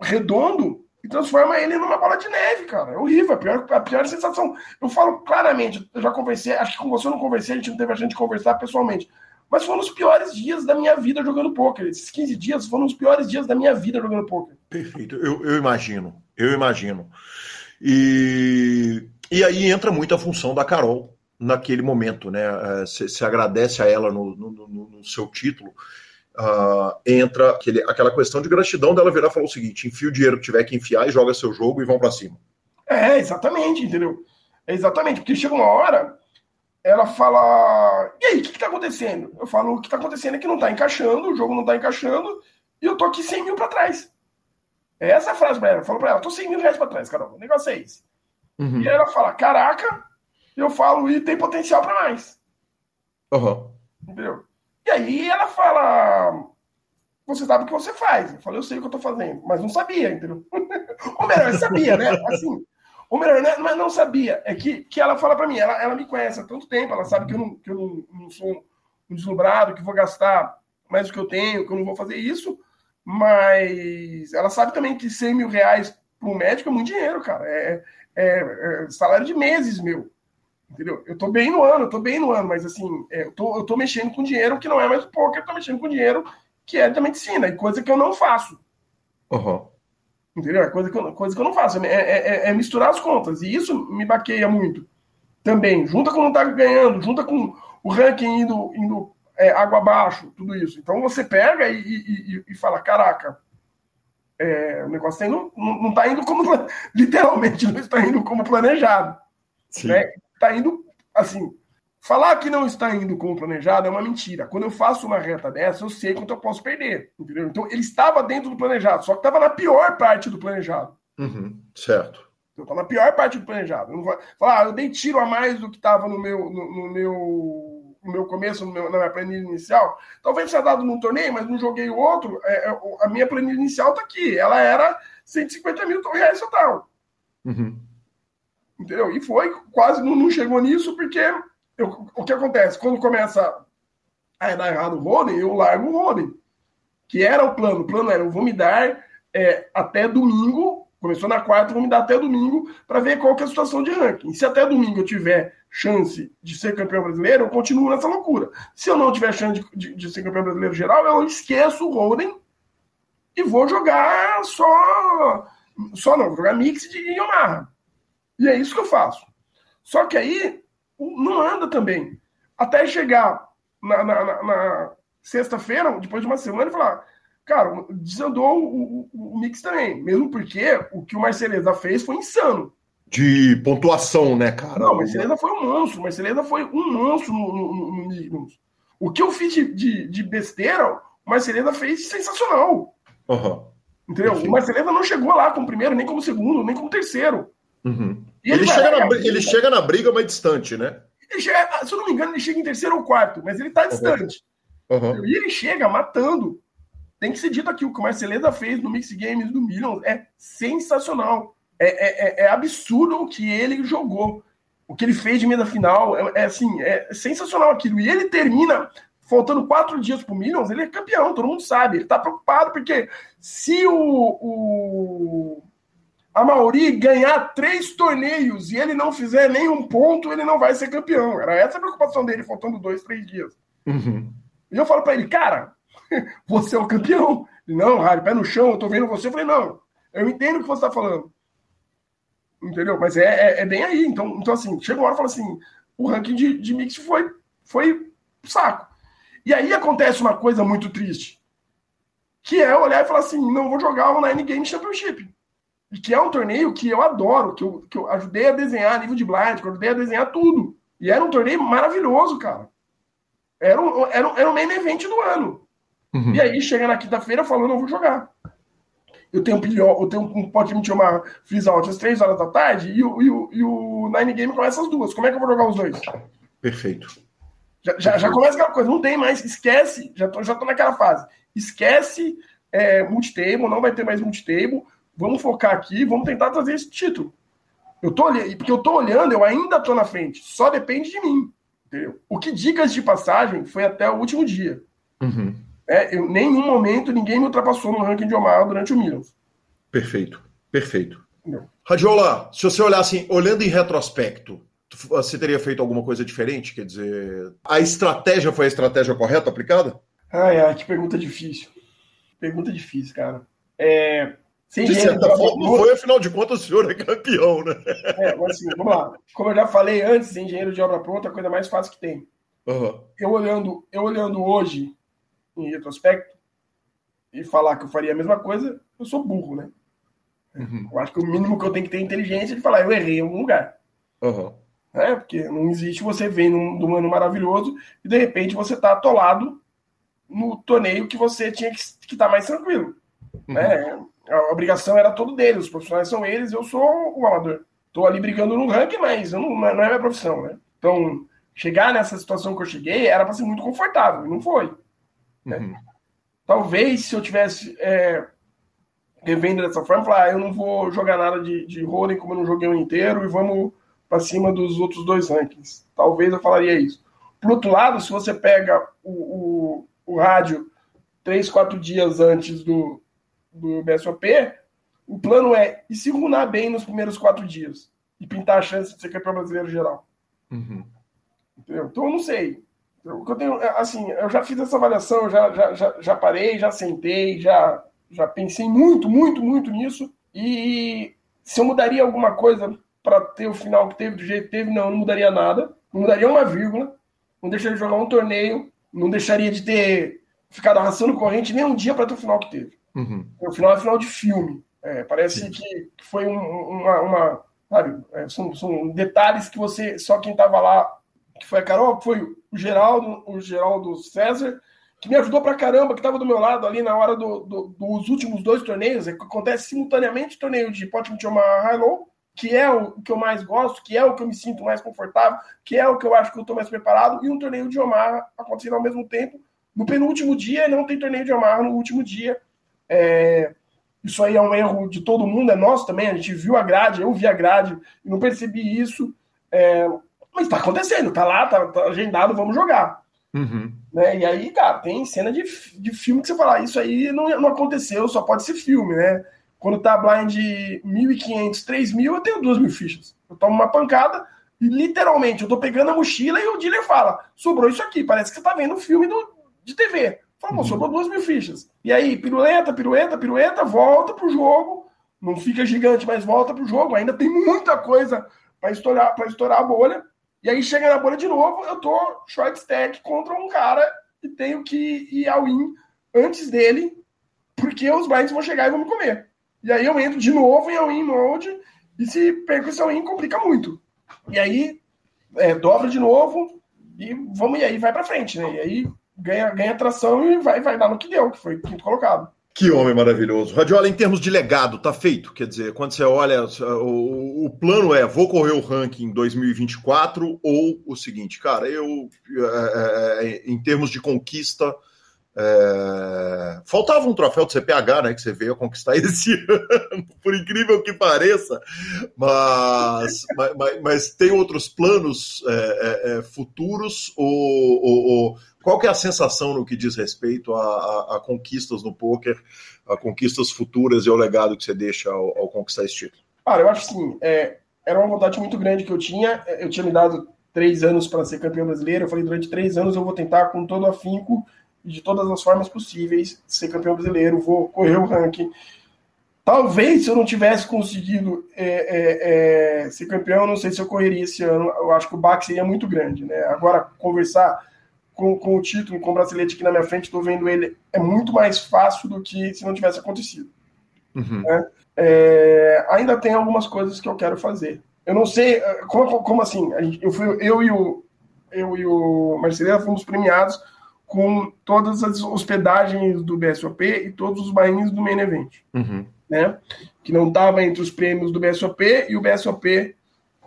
redondo e transforma ele numa bola de neve, cara. É horrível, a pior, a pior sensação. Eu falo claramente, eu já conversei, acho que com você eu não conversei, a gente não teve a gente conversar pessoalmente. Mas foram os piores dias da minha vida jogando poker. Esses 15 dias foram os piores dias da minha vida jogando poker. Perfeito, eu, eu imagino, eu imagino. E, e aí entra muito a função da Carol, naquele momento, né? Se, é, agradece a ela no, no, no, no seu título. Uh, entra aquele, aquela questão de gratidão dela virar e falar o seguinte: enfia o dinheiro que tiver que enfiar e joga seu jogo e vão para cima. É, exatamente, entendeu? É exatamente, porque chega uma hora, ela fala: e aí, o que, que tá acontecendo? Eu falo: o que tá acontecendo é que não tá encaixando, o jogo não tá encaixando, e eu tô aqui 100 mil para trás. É essa a frase pra ela. Eu falo pra ela: tô 100 mil reais pra trás, Carol, o negócio é esse. Uhum. E ela fala: caraca, eu falo, e tem potencial para mais. Uhum. Entendeu? E aí ela fala: Você sabe o que você faz? Eu falo, eu sei o que eu tô fazendo, mas não sabia, entendeu? Ou melhor, sabia, né? Assim, ou melhor, né? mas não sabia. É que, que ela fala para mim, ela, ela me conhece há tanto tempo, ela sabe que eu não, que eu não, não sou um deslumbrado, que vou gastar mais do que eu tenho, que eu não vou fazer isso, mas ela sabe também que 100 mil reais para um médico é muito dinheiro, cara. É, é, é salário de meses meu. Entendeu? Eu tô bem no ano, eu tô bem no ano, mas assim, é, eu, tô, eu tô mexendo com dinheiro que não é mais poker, eu tô mexendo com dinheiro que é da medicina, e coisa que eu não faço. Uhum. Entendeu? É coisa que eu, coisa que eu não faço. É, é, é, é, misturar as contas. E isso me baqueia muito. Também. Junta com não tá ganhando, junta com o ranking indo, indo é, água abaixo, tudo isso. Então você pega e, e, e fala: caraca, é, o negócio tá indo, não, não tá indo como. Literalmente, não está indo como planejado. Né? está indo assim. Falar que não está indo como planejado é uma mentira. Quando eu faço uma reta dessa, eu sei quanto eu posso perder. Entendeu? Então ele estava dentro do planejado, só que estava na pior parte do planejado. Uhum, certo. Então tá na pior parte do planejado. Eu não vou falar, ah, eu dei tiro a mais do que estava no meu, no, no, meu, no meu começo, no meu, na minha planilha inicial. Talvez tenha dado num torneio, mas não joguei o outro. É, é, a minha planilha inicial está aqui. Ela era 150 mil reais total. Uhum. Entendeu? E foi, quase não, não chegou nisso, porque eu, o que acontece? Quando começa a dar errado o Roden, eu largo o Roden. Que era o plano. O plano era, eu vou me dar é, até domingo, começou na quarta, vou me dar até domingo para ver qual que é a situação de ranking. Se até domingo eu tiver chance de ser campeão brasileiro, eu continuo nessa loucura. Se eu não tiver chance de, de, de ser campeão brasileiro geral, eu esqueço o Roden e vou jogar só. Só não, vou jogar mix de Yamaha. E é isso que eu faço. Só que aí não anda também. Até chegar na, na, na, na sexta-feira, depois de uma semana, e falar: cara, desandou o, o, o, mix também. Mesmo porque o que o Marceleza fez foi insano. De pontuação, né, cara? Não, o Marceleza foi um monstro. O Marceleza foi um monstro no, no, no, no O que eu fiz de, de, de besteira, o Marceleza fez sensacional. Uhum. Entendeu? Enfim. O Marceleza não chegou lá como primeiro, nem como segundo, nem como terceiro. Uhum. Ele, ele, chega na, ele chega na briga, mas distante, né? Chega, se eu não me engano, ele chega em terceiro ou quarto, mas ele tá distante. Uhum. E ele chega matando. Tem que ser dito aqui, o que o Marceleza fez no Mix Games do Millions é sensacional. É, é, é, é absurdo o que ele jogou. O que ele fez de meia final é, é, assim, é sensacional aquilo. E ele termina faltando quatro dias pro Millions, ele é campeão, todo mundo sabe. Ele tá preocupado porque se o, o a Mauri ganhar três torneios e ele não fizer nenhum ponto, ele não vai ser campeão. Era essa a preocupação dele, faltando dois, três dias. Uhum. E eu falo para ele, cara, você é o campeão. Ele, não, Harry, pé no chão, eu tô vendo você. Eu falei, não, eu entendo o que você tá falando. Entendeu? Mas é, é, é bem aí. Então, então, assim, chega uma hora e fala assim: o ranking de, de mix foi, foi saco. E aí acontece uma coisa muito triste. Que é olhar e falar assim: não vou jogar o Nine Game Championship. E que é um torneio que eu adoro, que eu, que eu ajudei a desenhar a nível de blind, que eu ajudei a desenhar tudo. E era um torneio maravilhoso, cara. Era um, era um, era um main event do ano. Uhum. E aí chega na quinta-feira falando, não vou jogar. Eu tenho, eu tenho um pode me chamar freeze out às três horas da tarde e o, e, o, e o Nine Game começa às duas. Como é que eu vou jogar os dois? Perfeito. Já, já, já começa aquela coisa, não tem mais, esquece, já tô, já tô naquela fase. Esquece é, multitable, não vai ter mais multitable Vamos focar aqui, vamos tentar trazer esse título. Eu tô olhando, porque eu tô olhando, eu ainda tô na frente. Só depende de mim. Entendeu? O que dicas de passagem foi até o último dia. Uhum. É, em nenhum momento ninguém me ultrapassou no ranking de Omar durante o Millions. Perfeito, perfeito. Não. Radiola, se você olhar assim, olhando em retrospecto, você teria feito alguma coisa diferente? Quer dizer, a estratégia foi a estratégia correta aplicada? Ai, ai, que pergunta difícil. Pergunta difícil, cara. É, sem de certa forma, não foi, afinal de contas, o senhor é campeão, né? É, mas assim, vamos lá. Como eu já falei antes, engenheiro de obra pronta é a coisa mais fácil que tem. Uhum. Eu, olhando, eu olhando hoje, em retrospecto, e falar que eu faria a mesma coisa, eu sou burro, né? Uhum. Eu acho que o mínimo que eu tenho que ter é inteligência de falar, eu errei em algum lugar. Uhum. É, porque não existe você ver num, num ano maravilhoso e de repente você tá atolado no torneio que você tinha que estar tá mais tranquilo. Uhum. Né? A obrigação era todo deles, os profissionais são eles, eu sou o amador. Estou ali brigando no ranking, mas não, não é minha profissão, né? Então, chegar nessa situação que eu cheguei era para ser muito confortável, e não foi. Né? Uhum. Talvez se eu tivesse é, revendo dessa forma, falar, ah, eu não vou jogar nada de, de rolling como eu não joguei o inteiro e vamos para cima dos outros dois rankings. Talvez eu falaria isso. Por outro lado, se você pega o, o, o rádio três, quatro dias antes do, do BSOP, o plano é e se runar bem nos primeiros quatro dias e pintar a chance de ser campeão brasileiro geral. Uhum. Entendeu? Então eu não sei. Que eu tenho, é, assim, eu já fiz essa avaliação, já, já, já, já parei, já sentei, já, já pensei muito, muito, muito nisso. E se eu mudaria alguma coisa para ter o final que teve do jeito que teve, não, não mudaria nada. Não mudaria uma vírgula. Não deixaria de jogar um torneio. Não deixaria de ter ficado arrastando corrente nem um dia para ter o final que teve. Uhum. O final é final de filme. É, parece que, que, foi um, uma. uma sabe, é, são, são, detalhes que você. Só quem estava lá, que foi a Carol, foi o Geraldo, o Geraldo César, que me ajudou pra caramba, que estava do meu lado ali na hora do, do, dos últimos dois torneios. É, que acontece simultaneamente o torneio de Pote Choma High Low, que é o que eu mais gosto, que é o que eu me sinto mais confortável, que é o que eu acho que eu estou mais preparado, e um torneio de Omar acontecendo ao mesmo tempo. No penúltimo dia, não tem torneio de Omar no último dia. É, isso aí é um erro de todo mundo, é nosso também. A gente viu a grade, eu vi a grade e não percebi isso. É, mas está acontecendo, tá lá, tá, tá, agendado, vamos jogar. Uhum. Né? E aí, cara, tem cena de, de filme que você fala, isso aí não, não aconteceu, só pode ser filme, né? Quando tá blind 1.500, 3.000, eu tenho 2.000 fichas. Eu tomo uma pancada e literalmente eu tô pegando a mochila e o dealer fala: sobrou isso aqui, parece que você tá vendo um filme do, de TV. Fala, uhum. sobrou duas mil fichas. E aí, pirueta, pirueta, pirueta, volta pro jogo. Não fica gigante, mas volta pro jogo. Ainda tem muita coisa para estourar, pra estourar a bolha. E aí chega na bolha de novo, eu tô short stack contra um cara e tenho que ir ao in antes dele, porque os blinds vão chegar e vão me comer. E aí eu entro de novo em all-in mode, e se perco esse all-in, complica muito. E aí é, dobra de novo, e vamos, e aí vai para frente, né? E aí ganha, ganha tração e vai, vai dar no que deu, que foi quinto colocado. Que homem maravilhoso. Radiola, em termos de legado, tá feito? Quer dizer, quando você olha, o, o plano é: vou correr o ranking em 2024 ou o seguinte, cara, eu, é, é, é, em termos de conquista, é... Faltava um troféu do CPH, né? Que você veio conquistar esse ano, por incrível que pareça, mas, mas, mas tem outros planos é, é, é, futuros? Ou, ou, ou, qual que é a sensação no que diz respeito a, a, a conquistas no poker, a conquistas futuras e ao legado que você deixa ao, ao conquistar esse título? Cara, eu acho sim. É, era uma vontade muito grande que eu tinha. Eu tinha me dado três anos para ser campeão brasileiro. Eu falei, durante três anos eu vou tentar com todo afinco de todas as formas possíveis ser campeão brasileiro, vou correr o ranking. Talvez se eu não tivesse conseguido é, é, é, ser campeão, não sei se eu correria esse ano. Eu acho que o baque seria muito grande. Né? Agora, conversar com, com o título, com o bracelete aqui na minha frente, estou vendo ele, é muito mais fácil do que se não tivesse acontecido. Uhum. Né? É, ainda tem algumas coisas que eu quero fazer. Eu não sei, como, como assim? Eu, fui, eu, e o, eu e o Marcelo fomos premiados com todas as hospedagens do BSOP e todos os bainhos do Main Event. Uhum. Né? Que não estava entre os prêmios do BSOP e o BSOP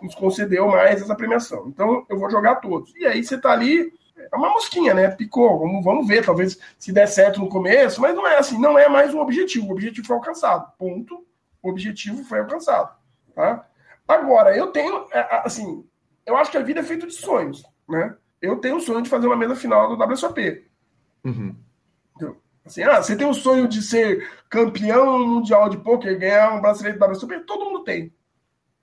nos concedeu mais essa premiação. Então eu vou jogar todos. E aí você está ali, é uma mosquinha, né? Picou, vamos, vamos ver, talvez se der certo no começo, mas não é assim, não é mais um objetivo. O objetivo foi alcançado. Ponto. O objetivo foi alcançado. Tá? Agora, eu tenho, é, assim, eu acho que a vida é feita de sonhos, né? Eu tenho o sonho de fazer uma mesa final do WSOP. Uhum. Assim, ah, você tem o sonho de ser campeão mundial de pôquer, ganhar um brasileiro do WSOP? Todo mundo tem.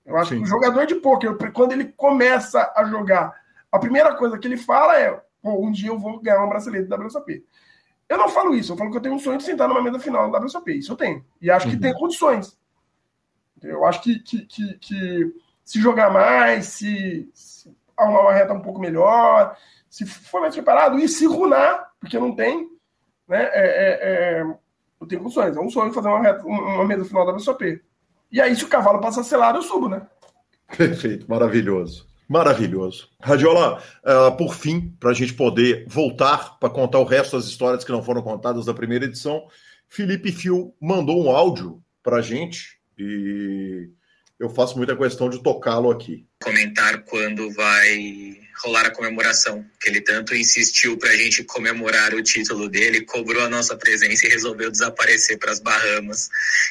Eu acho Sim. que o jogador de pôquer, quando ele começa a jogar, a primeira coisa que ele fala é: um dia eu vou ganhar um brasileiro do WSOP. Eu não falo isso, eu falo que eu tenho um sonho de sentar numa mesa final do WSOP. Isso eu tenho. E acho uhum. que tem condições. Eu acho que, que, que, que se jogar mais, se, se arrumar uma reta um pouco melhor, se for mais preparado, e se runar, porque não tem, né? É, é, é, eu tenho condições. É um sonho fazer uma, reta, uma mesa final da WSOP. E aí, se o cavalo passa selado, eu subo, né? Perfeito, maravilhoso. Maravilhoso. Radiola, uh, por fim, para a gente poder voltar para contar o resto das histórias que não foram contadas da primeira edição, Felipe Fio mandou um áudio para a gente e eu faço muita questão de tocá-lo aqui. Comentar quando vai rolar a comemoração, que ele tanto insistiu para a gente comemorar o título dele, cobrou a nossa presença e resolveu desaparecer para as Bahamas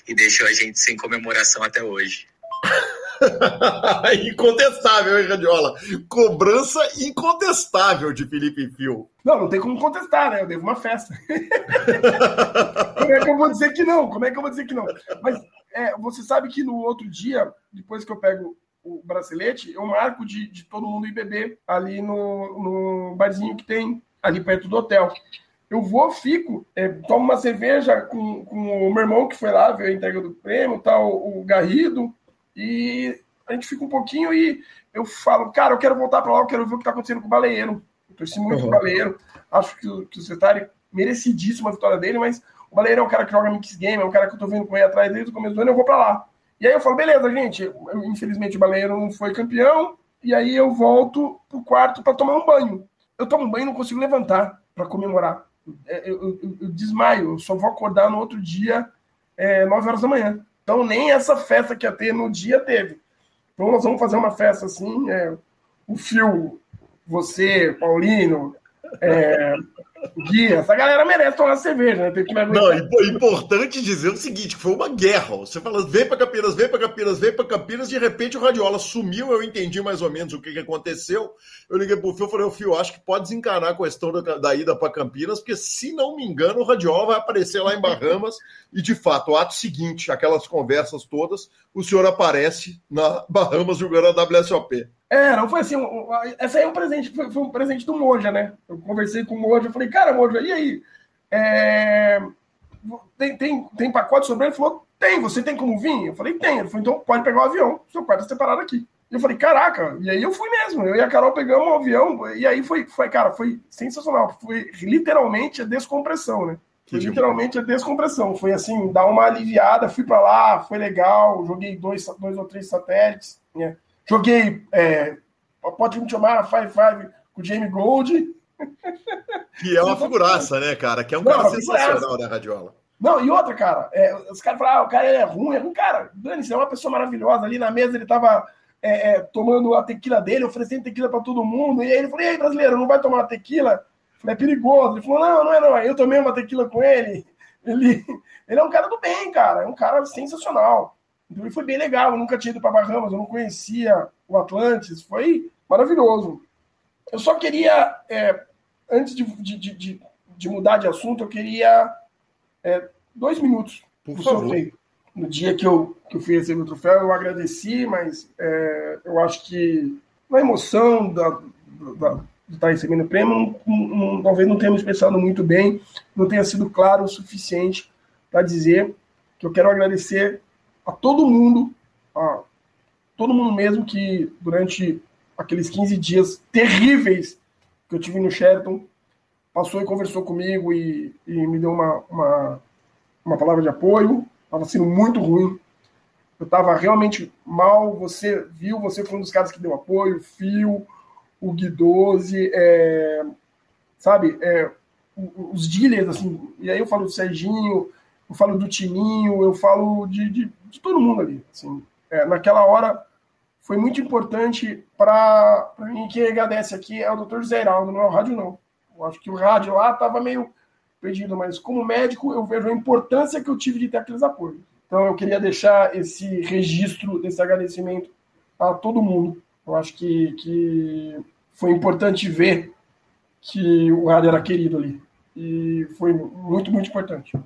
e deixou a gente sem comemoração até hoje. incontestável, hein, Radiola? Cobrança incontestável de Felipe Fio. Não, não tem como contestar, né? Eu devo uma festa. como é que eu vou dizer que não? Como é que eu vou dizer que não? Mas é, você sabe que no outro dia, depois que eu pego o bracelete, eu marco de, de todo mundo ir beber ali no, no barzinho que tem ali perto do hotel. Eu vou, fico, é, tomo uma cerveja com, com o meu irmão que foi lá ver a entrega do prêmio, tal, o Garrido, e a gente fica um pouquinho e eu falo, cara, eu quero voltar para lá, eu quero ver o que está acontecendo com o Baleeiro. Eu torci muito uhum. o Baleeiro, acho que, que o Cetari merecidíssima a vitória dele, mas o Baleiro é um cara que joga mix game, é um cara que eu tô vendo correr atrás desde o começo do ano, eu vou para lá. E aí eu falo, beleza, gente, eu, infelizmente o Baleiro não foi campeão, e aí eu volto pro quarto para tomar um banho. Eu tomo um banho e não consigo levantar para comemorar. É, eu, eu, eu, desmaio, eu só vou acordar no outro dia, é, 9 horas da manhã. Então nem essa festa que ia ter no dia teve. Então nós vamos fazer uma festa assim, é, o Fio, você, Paulino, é, Essa galera merece tomar cerveja, né? Tem que Não, importante dizer o seguinte: foi uma guerra. Você fala, vem para Campinas, vem para Campinas, vem para Campinas, de repente o Radiola sumiu, eu entendi mais ou menos o que, que aconteceu. Eu liguei pro Fio e falei, o Fio, acho que pode desencanar a questão da, da ida para Campinas, porque se não me engano, o Radiola vai aparecer lá em Bahamas, e de fato, o ato seguinte, aquelas conversas todas, o senhor aparece na Bahamas jogando a WSOP. É, não foi assim. essa aí é um presente, foi, foi, um presente do Moja, né? Eu conversei com o Moja, falei, cara, Moja, e aí? é, tem, tem, tem pacote sobre ele? Ele falou, tem, você tem como vir? Eu falei, tem. Ele falou, então pode pegar o avião, seu quarto está separado aqui. E eu falei, caraca, e aí eu fui mesmo. Eu e a Carol pegamos um avião, e aí foi, foi cara, foi sensacional. Foi literalmente a descompressão, né? Foi literalmente a descompressão. Foi assim, dar uma aliviada, fui para lá, foi legal, joguei dois, dois ou três satélites. Né? Joguei, é, pode me chamar, Five Five com o Jamie Gold. Que é uma figuraça, né, cara? Que é um Não, cara sensacional, né, Radiola? Não, e outra, cara, é, os caras falaram, ah, o cara é ruim, é ruim, cara, Dani, é uma pessoa maravilhosa. Ali na mesa ele tava é, é, tomando a tequila dele, oferecendo tequila para todo mundo. E aí ele falou: e aí, brasileiro, não vai tomar uma tequila? Eu falei: é perigoso. Ele falou: não, não é não. Eu tomei uma tequila com ele. Ele, ele é um cara do bem, cara. É um cara sensacional. Então foi bem legal. Eu nunca tinha ido para Bahamas, eu não conhecia o Atlantis. Foi maravilhoso. Eu só queria, é, antes de, de, de, de, mudar de assunto, eu queria é, dois minutos Por favor. sorteio no dia que eu, que eu fui receber o troféu, eu agradeci, mas é, eu acho que na emoção da, da, de estar recebendo o prêmio, não, não, talvez não tenha me expressado muito bem, não tenha sido claro o suficiente para dizer que eu quero agradecer a todo mundo, a todo mundo mesmo que durante aqueles 15 dias terríveis que eu tive no Sheraton, passou e conversou comigo e, e me deu uma, uma, uma palavra de apoio, Estava sendo muito ruim. Eu estava realmente mal. Você viu, você foi um dos caras que deu apoio, Fio, o Gui 12, é, sabe? É, os dealers, assim. E aí eu falo do Serginho, eu falo do Tininho, eu falo de, de, de todo mundo ali. Assim. É, naquela hora foi muito importante para mim. Quem agradece aqui é o Dr. Zé Heraldo, não é o rádio, não. Eu acho que o rádio lá estava meio perdido, mas como médico eu vejo a importância que eu tive de ter aqueles apoios. Então eu queria deixar esse registro desse agradecimento a todo mundo. Eu acho que, que foi importante ver que o rádio era querido ali. E foi muito, muito importante.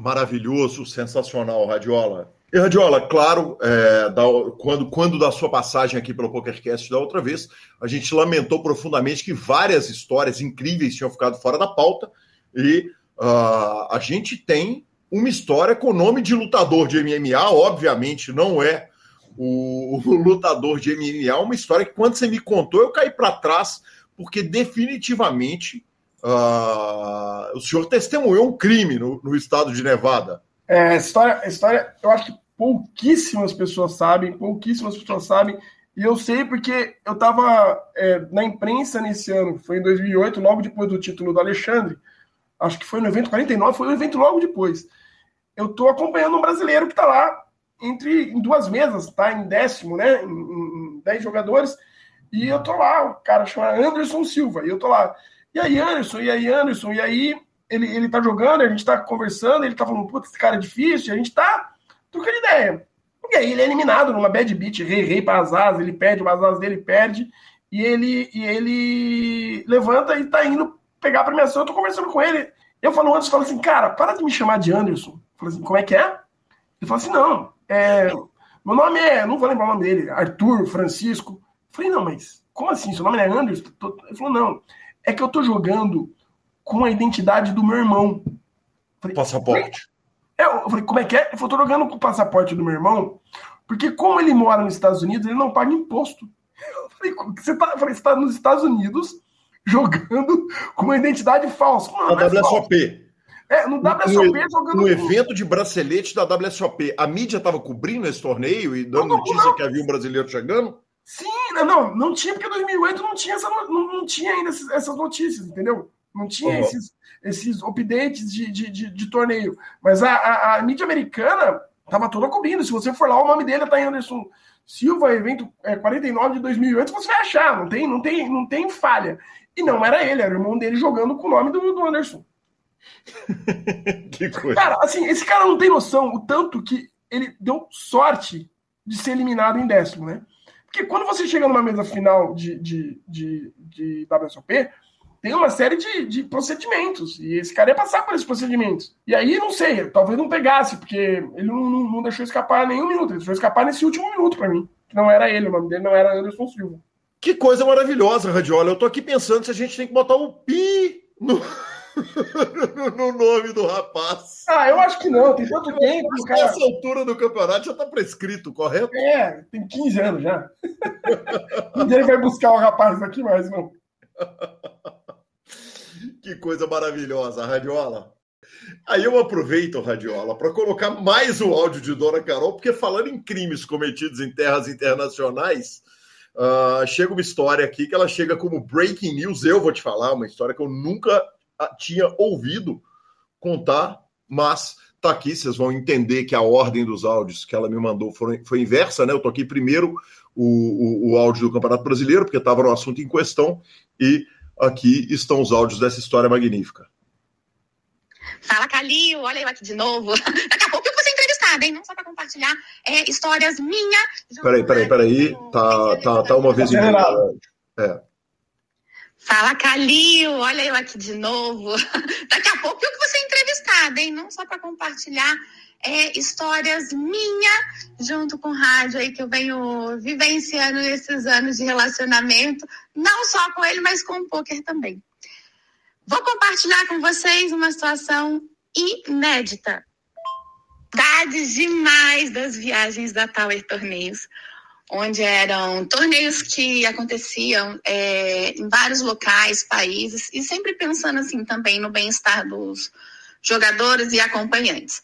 Maravilhoso, sensacional, Radiola. E Radiola, claro, é, da, quando, quando da sua passagem aqui pelo PokerCast da outra vez, a gente lamentou profundamente que várias histórias incríveis tinham ficado fora da pauta e uh, a gente tem uma história com o nome de lutador de MMA, obviamente não é o, o lutador de MMA, uma história que quando você me contou eu caí para trás, porque definitivamente uh, o senhor testemunhou um crime no, no estado de Nevada. É, história, história, eu acho que pouquíssimas pessoas sabem, pouquíssimas pessoas sabem, e eu sei porque eu estava é, na imprensa nesse ano, foi em 2008, logo depois do título do Alexandre, acho que foi no evento 49, foi o evento logo depois. Eu estou acompanhando um brasileiro que está lá entre em duas mesas, tá em décimo, né? Em, em dez jogadores. E eu tô lá, o cara chama Anderson Silva, e eu tô lá. E aí, Anderson, e aí, Anderson, e aí ele, ele tá jogando, a gente tá conversando, ele tá falando, puta, esse cara é difícil, a gente tá trocando ideia. E aí ele é eliminado numa bad beat, rei, rei para as asas, ele perde, as asas dele perde, e ele, e ele levanta e tá indo pegar a premiação, eu tô conversando com ele. Eu falo antes, falo assim, cara, para de me chamar de Anderson. Falo assim, como é que é? Ele fala assim, não, é, meu nome é, não vou lembrar o nome dele, Arthur, Francisco. Eu falei, não, mas como assim? Seu nome é Anderson? Ele falou, não, é que eu tô jogando com a identidade do meu irmão. Eu falei, passaporte. É, eu falei, como é que é? Falou, tô jogando com o passaporte do meu irmão, porque como ele mora nos Estados Unidos, ele não paga imposto. Eu falei, você tá, eu falei, você tá nos Estados Unidos, jogando com uma identidade falsa. Não, a WSOP. É, no WSOP no, jogando. No evento de bracelete da WSOP, a mídia estava cobrindo esse torneio e dando não, notícia não. que havia um brasileiro chegando? Sim, não, não tinha, porque em 2008 não tinha, essa, não, não tinha ainda essas notícias, entendeu? Não tinha uhum. esses, esses updates de, de, de, de torneio. Mas a, a, a, mídia americana estava toda cobrindo. Se você for lá, o nome dele tá em Anderson Silva, evento é, 49 de 2008, você vai achar, não tem, não tem, não tem falha. E não era ele, era o irmão dele jogando com o nome do, do Anderson. que coisa. Cara, assim, esse cara não tem noção o tanto que ele deu sorte de ser eliminado em décimo, né? Porque quando você chega numa mesa final de, de, de, de WSOP, tem uma série de, de procedimentos. E esse cara ia passar por esses procedimentos. E aí, não sei, talvez não pegasse, porque ele não, não, não deixou escapar nenhum minuto. Ele deixou escapar nesse último minuto para mim. Que não era ele, o nome dele não era Anderson Silva. Que coisa maravilhosa, Radiola. Eu tô aqui pensando se a gente tem que botar um pi no, no nome do rapaz. Ah, eu acho que não, tem tanto tempo. Cara... Essa altura do campeonato já está prescrito, correto? É, tem 15 anos já. Ninguém vai buscar o rapaz aqui mais, não. que coisa maravilhosa, Radiola. Aí eu aproveito, Radiola, para colocar mais o áudio de Dona Carol, porque falando em crimes cometidos em terras internacionais, uh, chega uma história aqui que ela chega como breaking news. Eu vou te falar, uma história que eu nunca tinha ouvido contar, mas tá aqui, vocês vão entender que a ordem dos áudios que ela me mandou foi, foi inversa, né? Eu toquei primeiro o, o, o áudio do Campeonato Brasileiro, porque estava no assunto em questão, e aqui estão os áudios dessa história magnífica. Fala, Calil, olha eu aqui de novo. Daqui a pouco eu vou ser entrevistada, hein? Não só para compartilhar é, histórias minhas. Peraí, peraí, peraí. Tá, tá, tá uma vez em É. Fala, Calil, olha eu aqui de novo. Daqui a pouco eu que vou ser entrevistada, hein? Não só para compartilhar é, histórias minha junto com rádio aí que eu venho vivenciando esses anos de relacionamento, não só com ele, mas com o poker também. Vou compartilhar com vocês uma situação inédita. Dades demais das viagens da Tower Torneios, onde eram torneios que aconteciam é, em vários locais, países, e sempre pensando assim também no bem-estar dos jogadores e acompanhantes.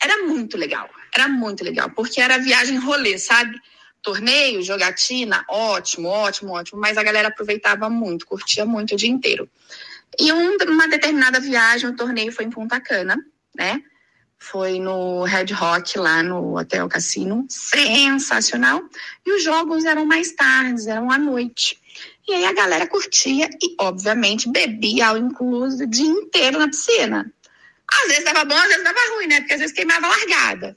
Era muito legal, era muito legal, porque era viagem rolê, sabe? Torneio, jogatina, ótimo, ótimo, ótimo, mas a galera aproveitava muito, curtia muito o dia inteiro. E um, uma determinada viagem, o torneio foi em Punta Cana, né? Foi no Red Rock, lá no Hotel Cassino. Sensacional. E os jogos eram mais tardes, eram à noite. E aí a galera curtia e, obviamente, bebia ao incluso o dia inteiro na piscina. Às vezes dava bom, às vezes dava ruim, né? Porque às vezes queimava largada.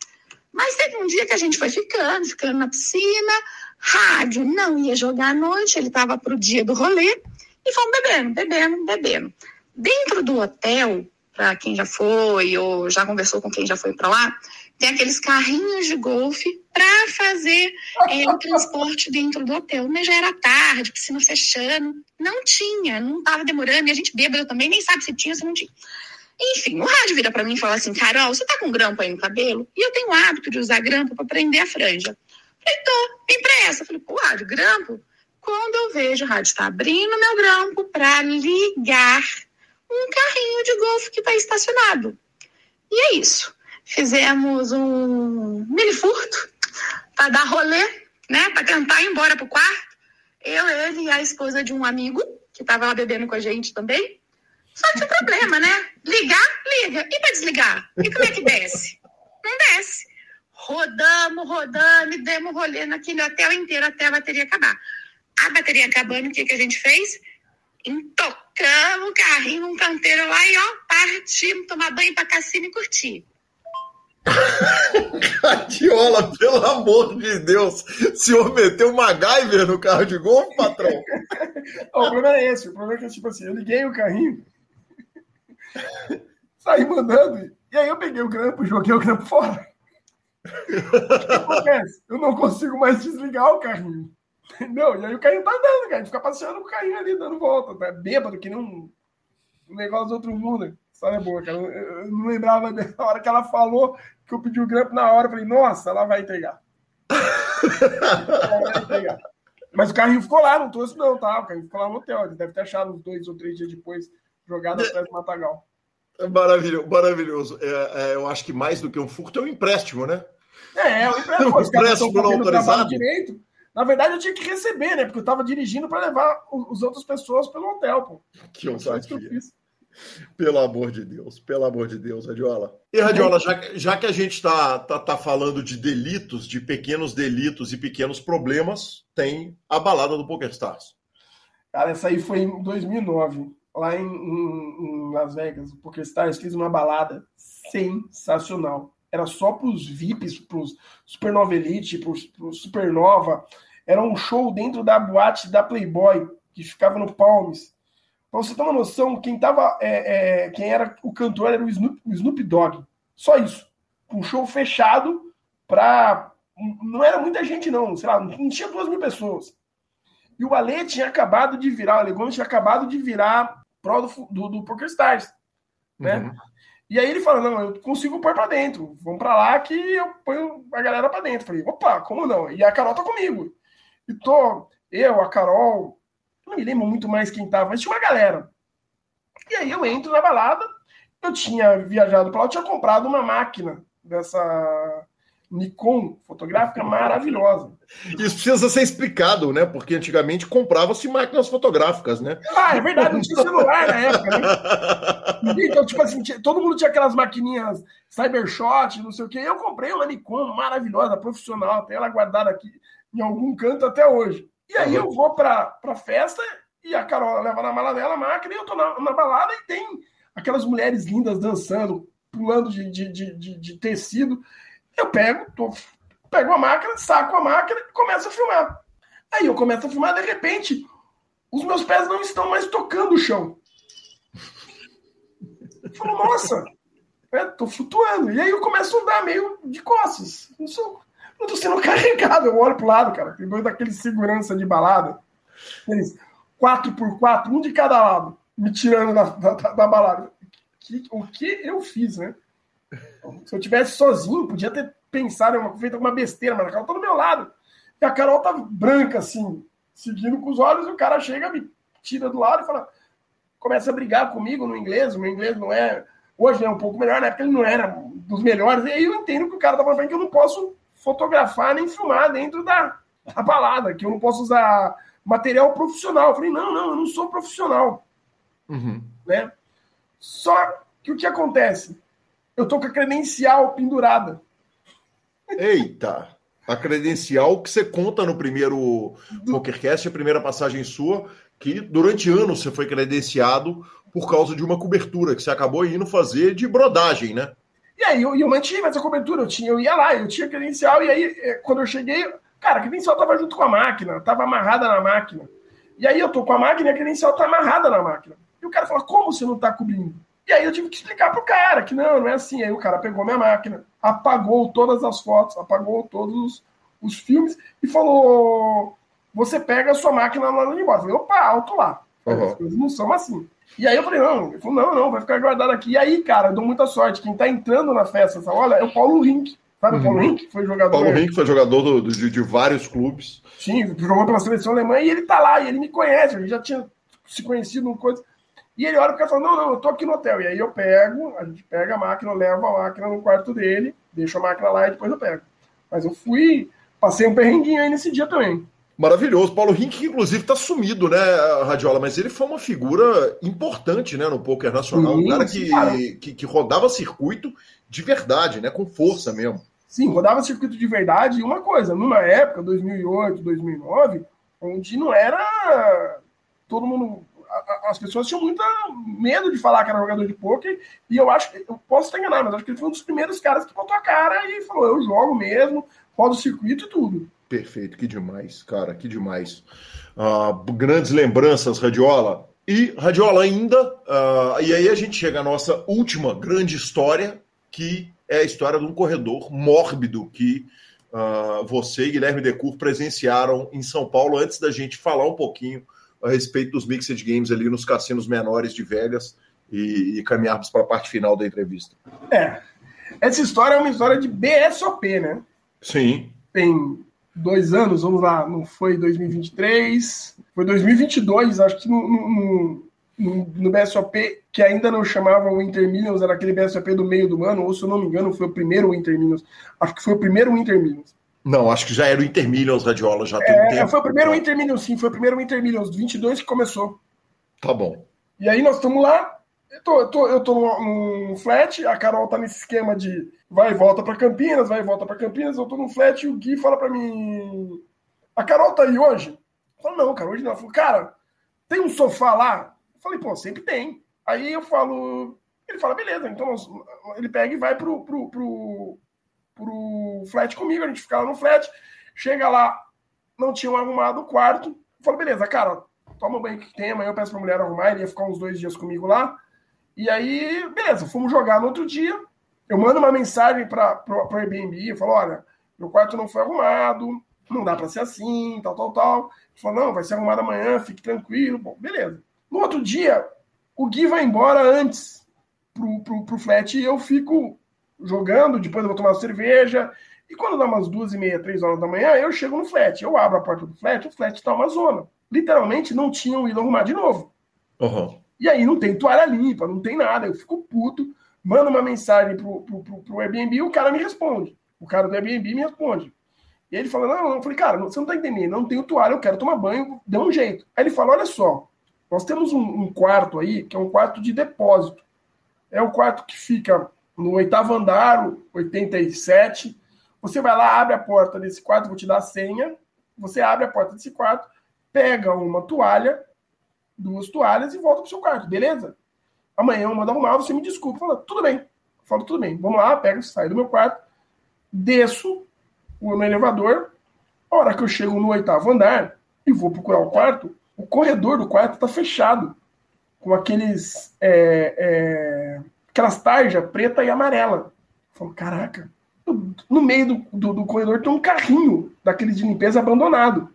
Mas teve um dia que a gente foi ficando, ficando na piscina. Rádio não ia jogar à noite, ele estava para o dia do rolê. E fomos bebendo, bebendo, bebendo. Dentro do hotel, para quem já foi ou já conversou com quem já foi para lá, tem aqueles carrinhos de golfe para fazer é, o transporte dentro do hotel. Mas já era tarde, piscina fechando. Não tinha, não estava demorando. E a gente bêbado também, nem sabe se tinha, se não tinha. Enfim, o rádio vira para mim e fala assim: Carol, você tá com grampo aí no cabelo? E eu tenho o hábito de usar grampo para prender a franja. Falei, tô, vem pra essa. Falei, pô, rádio, grampo? Quando eu vejo o rádio está abrindo meu grampo para ligar um carrinho de golfe que está estacionado. E é isso. Fizemos um mini furto para dar rolê, né? Para tentar ir embora pro quarto. Eu, ele e a esposa de um amigo que estava lá bebendo com a gente também. Só o problema, né? Ligar, liga. E para desligar? E como é que desce? Não desce. Rodamos, rodamos e demos rolê naquele hotel inteiro até a bateria acabar. A bateria acabando, o que, que a gente fez? Tocamos o carrinho num canteiro lá e ó, partimos tomar banho pra cassino e curtir. Catiola, pelo amor de Deus, o senhor meteu uma MacGyver no carro de golfe, patrão? o problema é esse, o problema é que, tipo assim, eu liguei o carrinho, saí mandando, e aí eu peguei o grampo, joguei o grampo fora. O que acontece? Eu não consigo mais desligar o carrinho. Não, e aí o carrinho tá andando, cara. A gente fica passeando com o carrinho ali, dando volta. Tá bêbado, que nem um, um negócio do outro mundo. História é boa, cara. Eu, eu não lembrava da hora que ela falou que eu pedi o grampo na hora. Eu falei, nossa, ela vai entregar. ela vai entregar. Mas o carrinho ficou lá, não trouxe não, tá? O carrinho ficou lá no hotel. Ele deve ter achado uns dois ou três dias depois, jogado atrás do Matagal. É maravilhoso, maravilhoso. É, é, eu acho que mais do que um furto é um empréstimo, né? É, é um empréstimo. Um empréstimo não autorizado. Direito. Na verdade, eu tinha que receber, né? Porque eu tava dirigindo para levar os outras pessoas pelo hotel, pô. Que ousadia. Pelo amor de Deus, pelo amor de Deus, Radiola. E, Radiola, já, já que a gente está tá, tá falando de delitos, de pequenos delitos e pequenos problemas, tem a balada do PokerStars. Cara, essa aí foi em 2009, lá em, em, em Las Vegas. O PokerStars fez uma balada sensacional. Era só para os VIPs, para os Supernova Elite, para os Supernova. Era um show dentro da boate da Playboy, que ficava no Palms. Pra você ter uma noção, quem tava. É, é, quem era o cantor era o Snoop, o Snoop Dogg. Só isso. Um show fechado pra. Não era muita gente, não. Sei lá, não tinha duas mil pessoas. E o Ale tinha acabado de virar, o Alegão tinha acabado de virar prol do, do, do Poker Stars, né? Uhum. E aí ele fala, não, eu consigo pôr para dentro, vamos para lá que eu ponho a galera para dentro. Falei, opa, como não? E a Carol tá comigo. E tô, eu, a Carol, não me lembro muito mais quem tava, mas tinha uma galera. E aí eu entro na balada, eu tinha viajado para lá, eu tinha comprado uma máquina dessa Nikon fotográfica maravilhosa. Isso precisa ser explicado, né? Porque antigamente comprava-se máquinas fotográficas, né? Ah, é verdade, não tinha celular na época, né? Então, tipo assim, todo mundo tinha aquelas maquininhas Cybershot, não sei o quê. Eu comprei uma Nikon maravilhosa, profissional, tem ela guardada aqui em algum canto até hoje. E aí eu vou pra, pra festa e a Carol leva na mala dela a máquina e eu tô na, na balada e tem aquelas mulheres lindas dançando, pulando de, de, de, de, de tecido. Eu pego, tô, pego a máquina, saco a máquina e começo a filmar. Aí eu começo a filmar, de repente, os meus pés não estão mais tocando o chão. Eu falo, nossa, é, tô flutuando. E aí eu começo a andar meio de costas. Não, sou, não tô sendo carregado. Eu olho pro lado, cara. Tem daquele segurança de balada. Eles, 4x4, um de cada lado, me tirando da, da, da balada. Que, o que eu fiz, né? Se eu tivesse sozinho, podia ter pensado em uma, feito alguma besteira, mas a Carol tá do meu lado. E a Carol tá branca, assim, seguindo com os olhos, e o cara chega, me tira do lado e fala. Começa a brigar comigo no inglês, o meu inglês não é. Hoje é um pouco melhor, na época ele não era dos melhores. E aí eu entendo que o cara tá falando que eu não posso fotografar nem filmar dentro da, da balada, que eu não posso usar material profissional. Eu falei, não, não, eu não sou profissional. Uhum. Né? Só que o que acontece? eu tô com a credencial pendurada. Eita! A credencial que você conta no primeiro Do... PokerCast, a primeira passagem sua, que durante anos você foi credenciado por causa de uma cobertura que você acabou indo fazer de brodagem, né? E aí eu, eu mantive essa cobertura, eu, tinha, eu ia lá, eu tinha credencial, e aí eh, quando eu cheguei, cara, a credencial tava junto com a máquina, tava amarrada na máquina. E aí eu tô com a máquina e a credencial tá amarrada na máquina. E o cara fala, como você não tá cobrindo? E aí eu tive que explicar pro cara que não, não é assim. Aí o cara pegou minha máquina, apagou todas as fotos, apagou todos os, os filmes e falou: você pega a sua máquina lá no embora. Eu falei, opa, alto lá. Uhum. As coisas não são assim. E aí eu falei, não, ele falou, não, não, vai ficar guardado aqui. E aí, cara, eu dou muita sorte. Quem tá entrando na festa essa hora é o Paulo Rink. Sabe o Paulo uhum. Rink? Foi jogador. Paulo Rink foi jogador do, do, de, de, vários clubes. Sim, jogou pela seleção alemã e ele tá lá, e ele me conhece, a gente já tinha se conhecido uma coisa. E ele olha para o cara e fala: Não, não, eu tô aqui no hotel. E aí eu pego, a gente pega a máquina, leva a máquina no quarto dele, deixo a máquina lá e depois eu pego. Mas eu fui, passei um perrenguinho aí nesse dia também. Maravilhoso. Paulo Rink, inclusive, está sumido, né, Radiola? Mas ele foi uma figura importante né, no poker nacional. Sim, um cara, que, cara. Que, que rodava circuito de verdade, né? Com força mesmo. Sim, rodava circuito de verdade. E uma coisa, numa época, 2008, 2009, onde não era todo mundo as pessoas tinham muito medo de falar que era jogador de pôquer, e eu acho que, eu posso estar enganado, mas acho que ele foi um dos primeiros caras que botou a cara e falou: eu jogo mesmo, rodo o circuito e tudo. Perfeito, que demais, cara, que demais. Uh, grandes lembranças, Radiola. E, Radiola, ainda, uh, e aí a gente chega à nossa última grande história, que é a história de um corredor mórbido que uh, você e Guilherme Decour presenciaram em São Paulo, antes da gente falar um pouquinho a respeito dos Mixed Games ali nos cassinos menores de Vegas e, e caminharmos para a parte final da entrevista. É. Essa história é uma história de BSOP, né? Sim. Tem dois anos, vamos lá, não foi 2023, foi 2022, acho que no, no, no, no BSOP, que ainda não chamava o Inter Millions, era aquele BSOP do meio do ano, ou se eu não me engano, foi o primeiro Inter Millions. Acho que foi o primeiro Inter Millions. Não, acho que já era o Inter Millions Radiola, já tem é, um tempo. Foi o primeiro Inter Millions, sim, foi o primeiro Inter Millions, 22 que começou. Tá bom. E aí nós estamos lá, eu tô, eu tô, eu tô no, flat, a Carol tá nesse esquema de vai e volta para Campinas, vai e volta para Campinas, eu tô no flat e o Gui fala para mim, a Carol tá aí hoje? Eu falo, não, cara, hoje não. Eu falo, cara, tem um sofá lá? Eu falei, pô, sempre tem. Aí eu falo, ele fala, beleza, então nós, ele pega e vai pro, pro, pro, pro flat comigo, a gente fica lá no flat, chega lá, não tinham arrumado o quarto, eu falo, beleza, cara, toma banho que tem, amanhã eu peço pra mulher arrumar, ele ia ficar uns dois dias comigo lá, e aí, beleza, fomos jogar no outro dia, eu mando uma mensagem para o Airbnb, eu falo, olha, meu quarto não foi arrumado, não dá para ser assim, tal, tal, tal. Ele falou, não, vai ser arrumado amanhã, fique tranquilo. Bom, beleza. No outro dia, o Gui vai embora antes pro, pro, pro flat e eu fico jogando, depois eu vou tomar cerveja. E quando dá umas duas e meia, três horas da manhã, eu chego no flat. Eu abro a porta do flat, o flat tá uma zona. Literalmente não tinham ido arrumar de novo. Uhum. E aí não tem toalha limpa, não tem nada. Eu fico puto, mando uma mensagem pro, pro, pro, pro Airbnb e o cara me responde. O cara do Airbnb me responde. E ele fala: Não, não. Eu falei, cara, você não tá entendendo, não tenho toalha, eu quero tomar banho, dê um jeito. Aí ele fala: Olha só, nós temos um, um quarto aí, que é um quarto de depósito. É o quarto que fica no oitavo andar, 87. Você vai lá, abre a porta desse quarto, vou te dar a senha. Você abre a porta desse quarto, pega uma toalha, duas toalhas e volta pro seu quarto, beleza? Amanhã eu mando arrumar, você me desculpa. Fala, tudo bem. Eu falo, tudo bem. Vamos lá, pega, sai do meu quarto, desço no elevador. A hora que eu chego no oitavo andar e vou procurar o quarto, o corredor do quarto está fechado. Com aqueles. É, é, aquelas tarjas preta e amarela. Falo, caraca, no meio do, do, do, corredor tem um carrinho daquele de limpeza abandonado.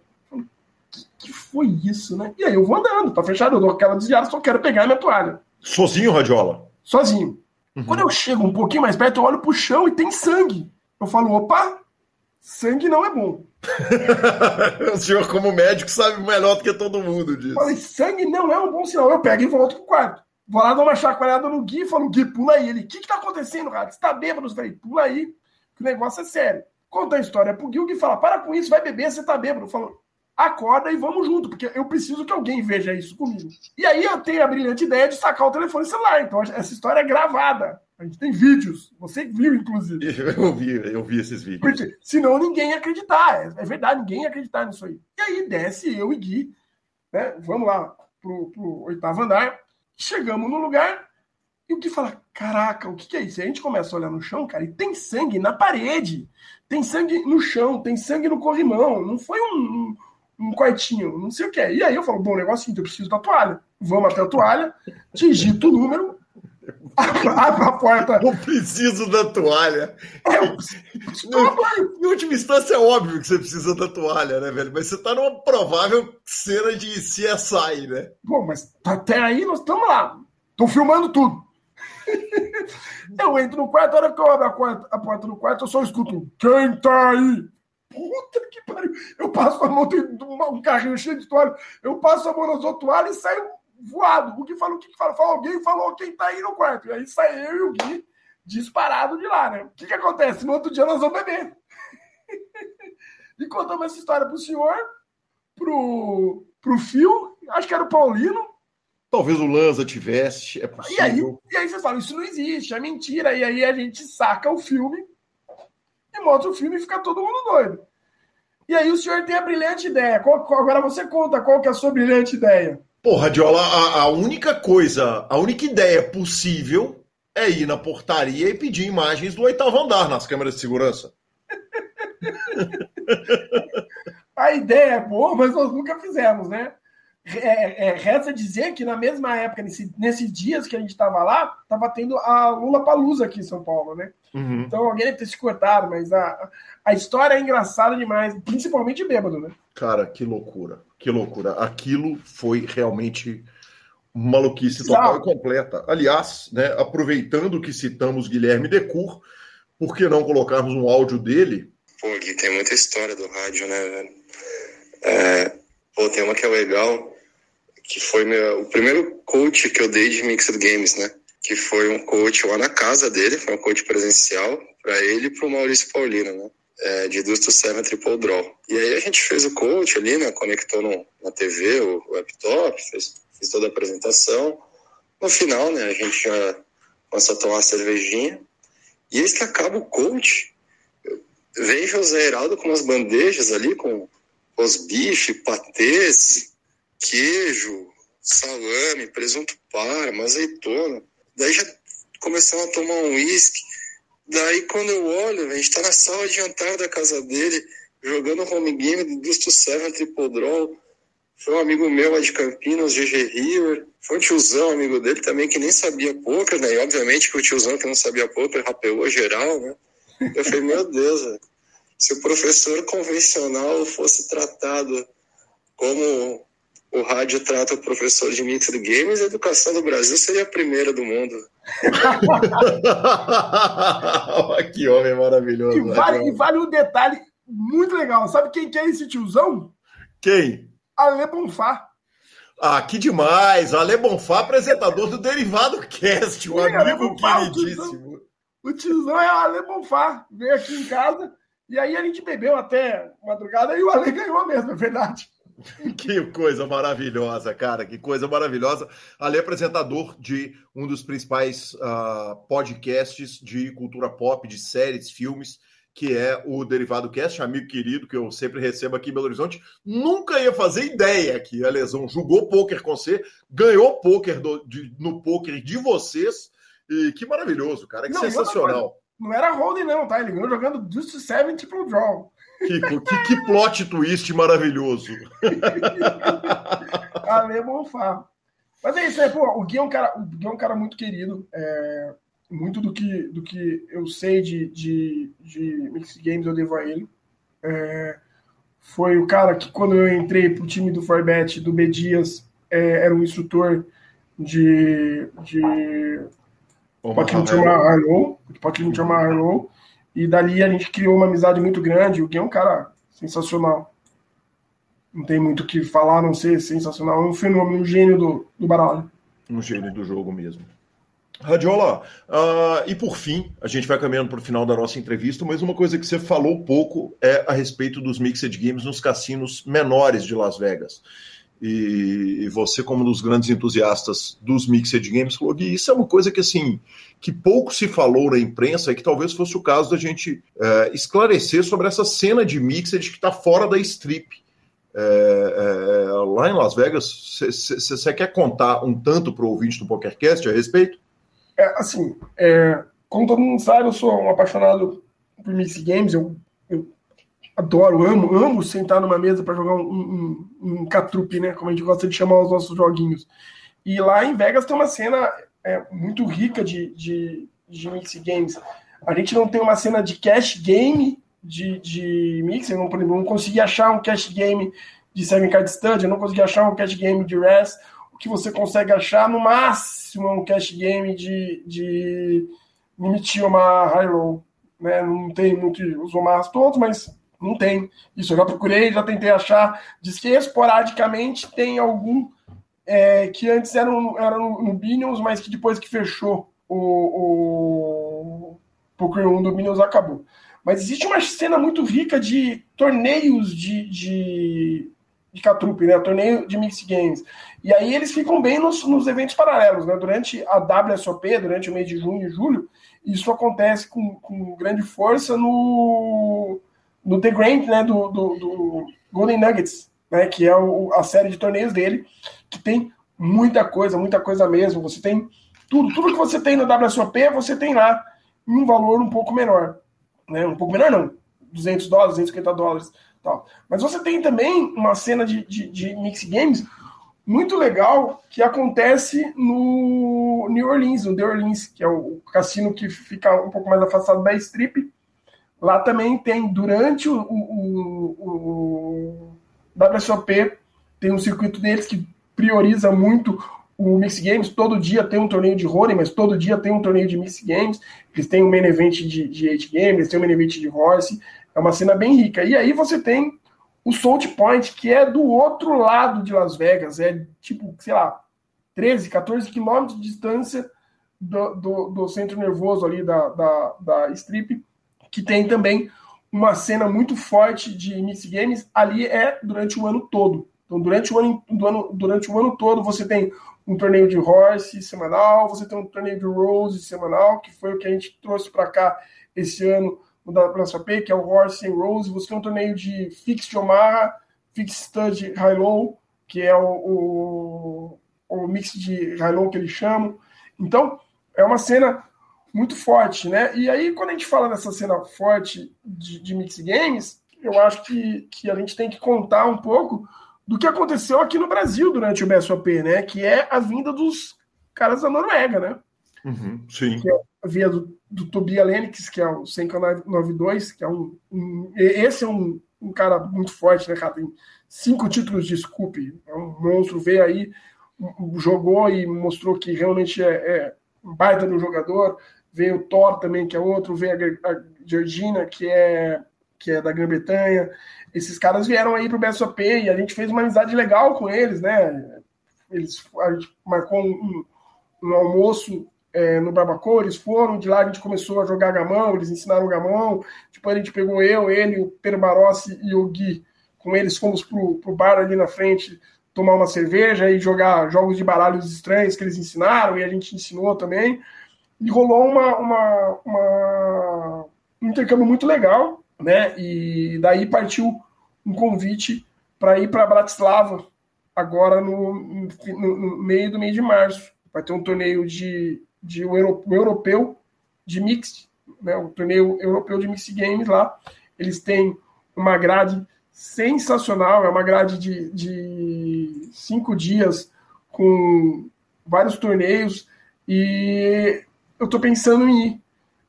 Eu que, que foi isso, né? E aí eu vou andando, tá fechado, eu dou aquela desviada, só quero pegar minha toalha. Sozinho, Radiola? Sozinho. Uhum. Quando eu chego um pouquinho mais perto, eu olho pro chão e tem sangue. Eu falo, opa, sangue não é bom. o senhor, como médico, sabe melhor do que todo mundo disso. Falei, sangue não é um bom sinal. Eu pego e volto pro quarto. Vou lá dar uma chacoalhada no Gui e falo, Gui, pula aí. Ele, o que que tá acontecendo, cara? Você tá bêbado? Eu falei, pula aí, que o negócio é sério. Conta a história pro Gui, o Gui fala, para com isso, vai beber, você tá bêbado. Eu falo, acorda e vamos junto, porque eu preciso que alguém veja isso comigo. E aí eu tenho a brilhante ideia de sacar o telefone celular. Então essa história é gravada. A gente tem vídeos. Você viu, inclusive. Eu vi, eu vi esses vídeos. Porque senão ninguém ia acreditar. É, é verdade, ninguém ia acreditar nisso aí. E aí desce eu e Gui, né? Vamos lá pro, pro oitavo andar. Chegamos no lugar e o Gui fala: Caraca, o que, que é isso? E a gente começa a olhar no chão, cara, e tem sangue na parede. Tem sangue no chão, tem sangue no corrimão. Não foi um, um, um quartinho, não sei o que é. E aí eu falo: Bom, o negócio é o seguinte, eu preciso da toalha. Vamos até a toalha, digito o número, Abre a porta. Não preciso da toalha. em última instância, é óbvio que você precisa da toalha, né, velho? Mas você tá numa provável cena de CSI, né? Bom, mas até aí nós estamos lá. Tô filmando tudo. eu entro no quarto, a hora que eu abro a porta, a porta do quarto, eu só escuto: Quem tá aí? Puta que pariu. Eu passo a mão, tem um carrinho cheio de toalha. Eu passo a mão nas outras toalhas e saio voado. O Gui falou o que, que fala? Falou, alguém falou quem tá aí no quarto. E aí sai eu e o Gui disparado de lá, né? O que, que acontece? No outro dia nós vamos beber. e contamos essa história pro senhor, pro, pro Fio, acho que era o Paulino. Talvez o Lanza tivesse, é possível. E aí, e aí vocês falam, isso não existe, é mentira. E aí a gente saca o filme e mostra o filme e fica todo mundo doido. E aí o senhor tem a brilhante ideia. Qual, qual, agora você conta qual que é a sua brilhante ideia. Pô, Radiola, a, a única coisa, a única ideia possível é ir na portaria e pedir imagens do oitavo andar nas câmeras de segurança. a ideia é boa, mas nós nunca fizemos, né? É, é, resta dizer que na mesma época, nesse, nesses dias que a gente estava lá, estava tendo a Lula Palusa aqui em São Paulo, né? Uhum. Então alguém deve ter se cortado, mas a, a história é engraçada demais, principalmente bêbado, né? Cara, que loucura, que loucura. Aquilo foi realmente maluquice total e completa. Aliás, né, aproveitando que citamos Guilherme Decur, por que não colocarmos um áudio dele? Pô, Gui, tem muita história do rádio, né, velho? É, pô, tem uma que é legal, que foi meu, o primeiro coach que eu dei de Mixed Games, né? Que foi um coach lá na casa dele, foi um coach presencial para ele e para o Maurício Paulino, né? é, de Dusto Seven Triple Draw. E aí a gente fez o coach ali, né? Conectou no, na TV o, o laptop, fez, fez toda a apresentação. No final, né? A gente já começa a tomar uma cervejinha. E eis que acaba o coach. Vem José Heraldo com umas bandejas ali, com os bifes, patês, queijo, salame, presunto parma, azeitona. Daí já começamos a tomar um uísque. Daí quando eu olho, a gente tá na sala de jantar da casa dele, jogando home game do Dusto Seven Triple Draw. Foi um amigo meu lá de Campinas, GG River. Foi um tiozão, amigo dele também, que nem sabia poker, né? E obviamente que o tiozão que não sabia poker rapeou geral, né? Eu falei, meu Deus, se o professor convencional fosse tratado como o rádio trata o professor de Mixed Games, a educação do Brasil seria a primeira do mundo. que homem maravilhoso. E vale, e vale um detalhe muito legal. Sabe quem que é esse tiozão? Quem? Ale Bonfá. Ah, que demais! Ale Bonfá, apresentador do Derivado Cast, um Sim, amigo Bonfá, queridíssimo. O tiozão, é o Ale Bonfá. Veio aqui em casa e aí a gente bebeu até madrugada e o Ale ganhou mesmo, é verdade. Que coisa maravilhosa, cara, que coisa maravilhosa. Ali é apresentador de um dos principais uh, podcasts de cultura pop, de séries, filmes, que é o Derivado Cast, amigo querido que eu sempre recebo aqui em Belo Horizonte. Nunca ia fazer ideia que a Lesão jogou pôquer com você, ganhou pôquer do, de, no pôquer de vocês. E que maravilhoso, cara, que não, sensacional. Não era holding, não, tá? Ele ganhou jogando Deuce 7 pro draw. Que, que, que plot twist maravilhoso. Ale Bonfá. Mas é isso? Pô, o Gui é um cara, o Gui é um cara muito querido. É, muito do que, do que eu sei de, de, de Mixed Games eu devo a ele. É, foi o cara que, quando eu entrei pro time do Forbet, do B Dias, é, era um instrutor de. de pode me chamar Arlow. Pode me chamar Arlow. E dali a gente criou uma amizade muito grande. O Gui é um cara sensacional. Não tem muito o que falar, não ser sensacional. É um fenômeno, um gênio do, do baralho. Um gênio do jogo mesmo. Radiola, uh, e por fim, a gente vai caminhando para o final da nossa entrevista, mas uma coisa que você falou pouco é a respeito dos Mixed Games nos cassinos menores de Las Vegas e, você, como um dos grandes entusiastas dos Mixed Games, falou que isso é uma coisa que, assim, que pouco se falou na imprensa e que talvez fosse o caso da gente é, esclarecer sobre essa cena de Mixed que está fora da strip. É, é, lá em Las Vegas, você quer contar um tanto para o ouvinte do PokerCast a respeito? É, assim, é, como todo mundo sabe, eu sou um apaixonado por Mixed Games, eu adoro, amo, amo sentar numa mesa para jogar um, um, um catrupe, né? Como a gente gosta de chamar os nossos joguinhos. E lá em Vegas tem uma cena é, muito rica de, de, de mix games. A gente não tem uma cena de cash game de, de mix, eu não, por exemplo, não consegui achar um cash game de Seven Card Stud, eu não consegui achar um cash game de Res. O que você consegue achar, no máximo, é um cash game de, de Limit uma High Low. Né? Não tem muito os Omars todos, mas não tem. Isso eu já procurei, já tentei achar. Diz que esporadicamente tem algum é, que antes era, um, era no, no Binions, mas que depois que fechou o, o Poker 1 do Binions acabou. Mas existe uma cena muito rica de torneios de, de, de Catrupe, né? Torneio de Mix Games. E aí eles ficam bem nos, nos eventos paralelos, né? Durante a WSOP, durante o mês de junho e julho, isso acontece com, com grande força no no The Grant, né, do, do, do, Golden Nuggets, né, que é o, a série de torneios dele, que tem muita coisa, muita coisa mesmo. Você tem tudo, tudo que você tem no WSOP, você tem lá em um valor um pouco menor, né, um pouco menor não, 200 dólares, 250 dólares, tal. Mas você tem também uma cena de, de, de mix games muito legal que acontece no New Orleans, no The Orleans, que é o cassino que fica um pouco mais afastado da Strip, Lá também tem, durante o, o, o, o WSOP, tem um circuito deles que prioriza muito o Mix Games. Todo dia tem um torneio de Ronin, mas todo dia tem um torneio de Mix Games. Eles têm um main event de, de 8 Games, eles têm um main event de Horse. É uma cena bem rica. E aí você tem o Salt Point, que é do outro lado de Las Vegas. É tipo, sei lá, 13, 14 quilômetros de distância do, do, do centro nervoso ali da, da, da Strip que tem também uma cena muito forte de Mix Games, ali é durante o ano todo. Então, durante o ano, ano, durante o ano todo, você tem um torneio de Horse semanal, você tem um torneio de Rose semanal, que foi o que a gente trouxe para cá esse ano no WSOP, que é o Horse e Rose. Você tem um torneio de Fixed de Omaha, Fixed Stud High Low, que é o, o, o mix de High Low que eles chamam. Então, é uma cena muito forte, né? E aí, quando a gente fala dessa cena forte de, de mix games, eu acho que, que a gente tem que contar um pouco do que aconteceu aqui no Brasil durante o BSOP, né? Que é a vinda dos caras da Noruega, né? Uhum, sim. Que é a via do, do Tobia Lenix, que é o 592, que é um, um, Esse é um, um cara muito forte, né, cara? Tem cinco títulos de Scoop. É um monstro, veio aí, jogou e mostrou que realmente é, é um baita no jogador. Veio o Thor também, que é outro, veio a, Georgina, que é, que é da Grã-Bretanha. Esses caras vieram aí pro BSOP e a gente fez uma amizade legal com eles, né? Eles, a gente marcou um, um almoço é, no Barbacoa, eles foram, de lá a gente começou a jogar gamão, eles ensinaram gamão, depois a gente pegou eu, ele, o Pedro Barossi e o Gui, com eles fomos pro, pro bar ali na frente tomar uma cerveja e jogar jogos de baralhos estranhos que eles ensinaram e a gente ensinou também, e rolou uma, uma, uma um intercâmbio muito legal, né, e daí partiu um convite para ir para Bratislava agora no, no, no meio do mês de março, vai ter um torneio de de um europeu de mix, né, o torneio europeu de mix games lá. Eles têm uma grade sensacional, é uma grade de, de cinco dias com vários torneios. E eu estou pensando em ir.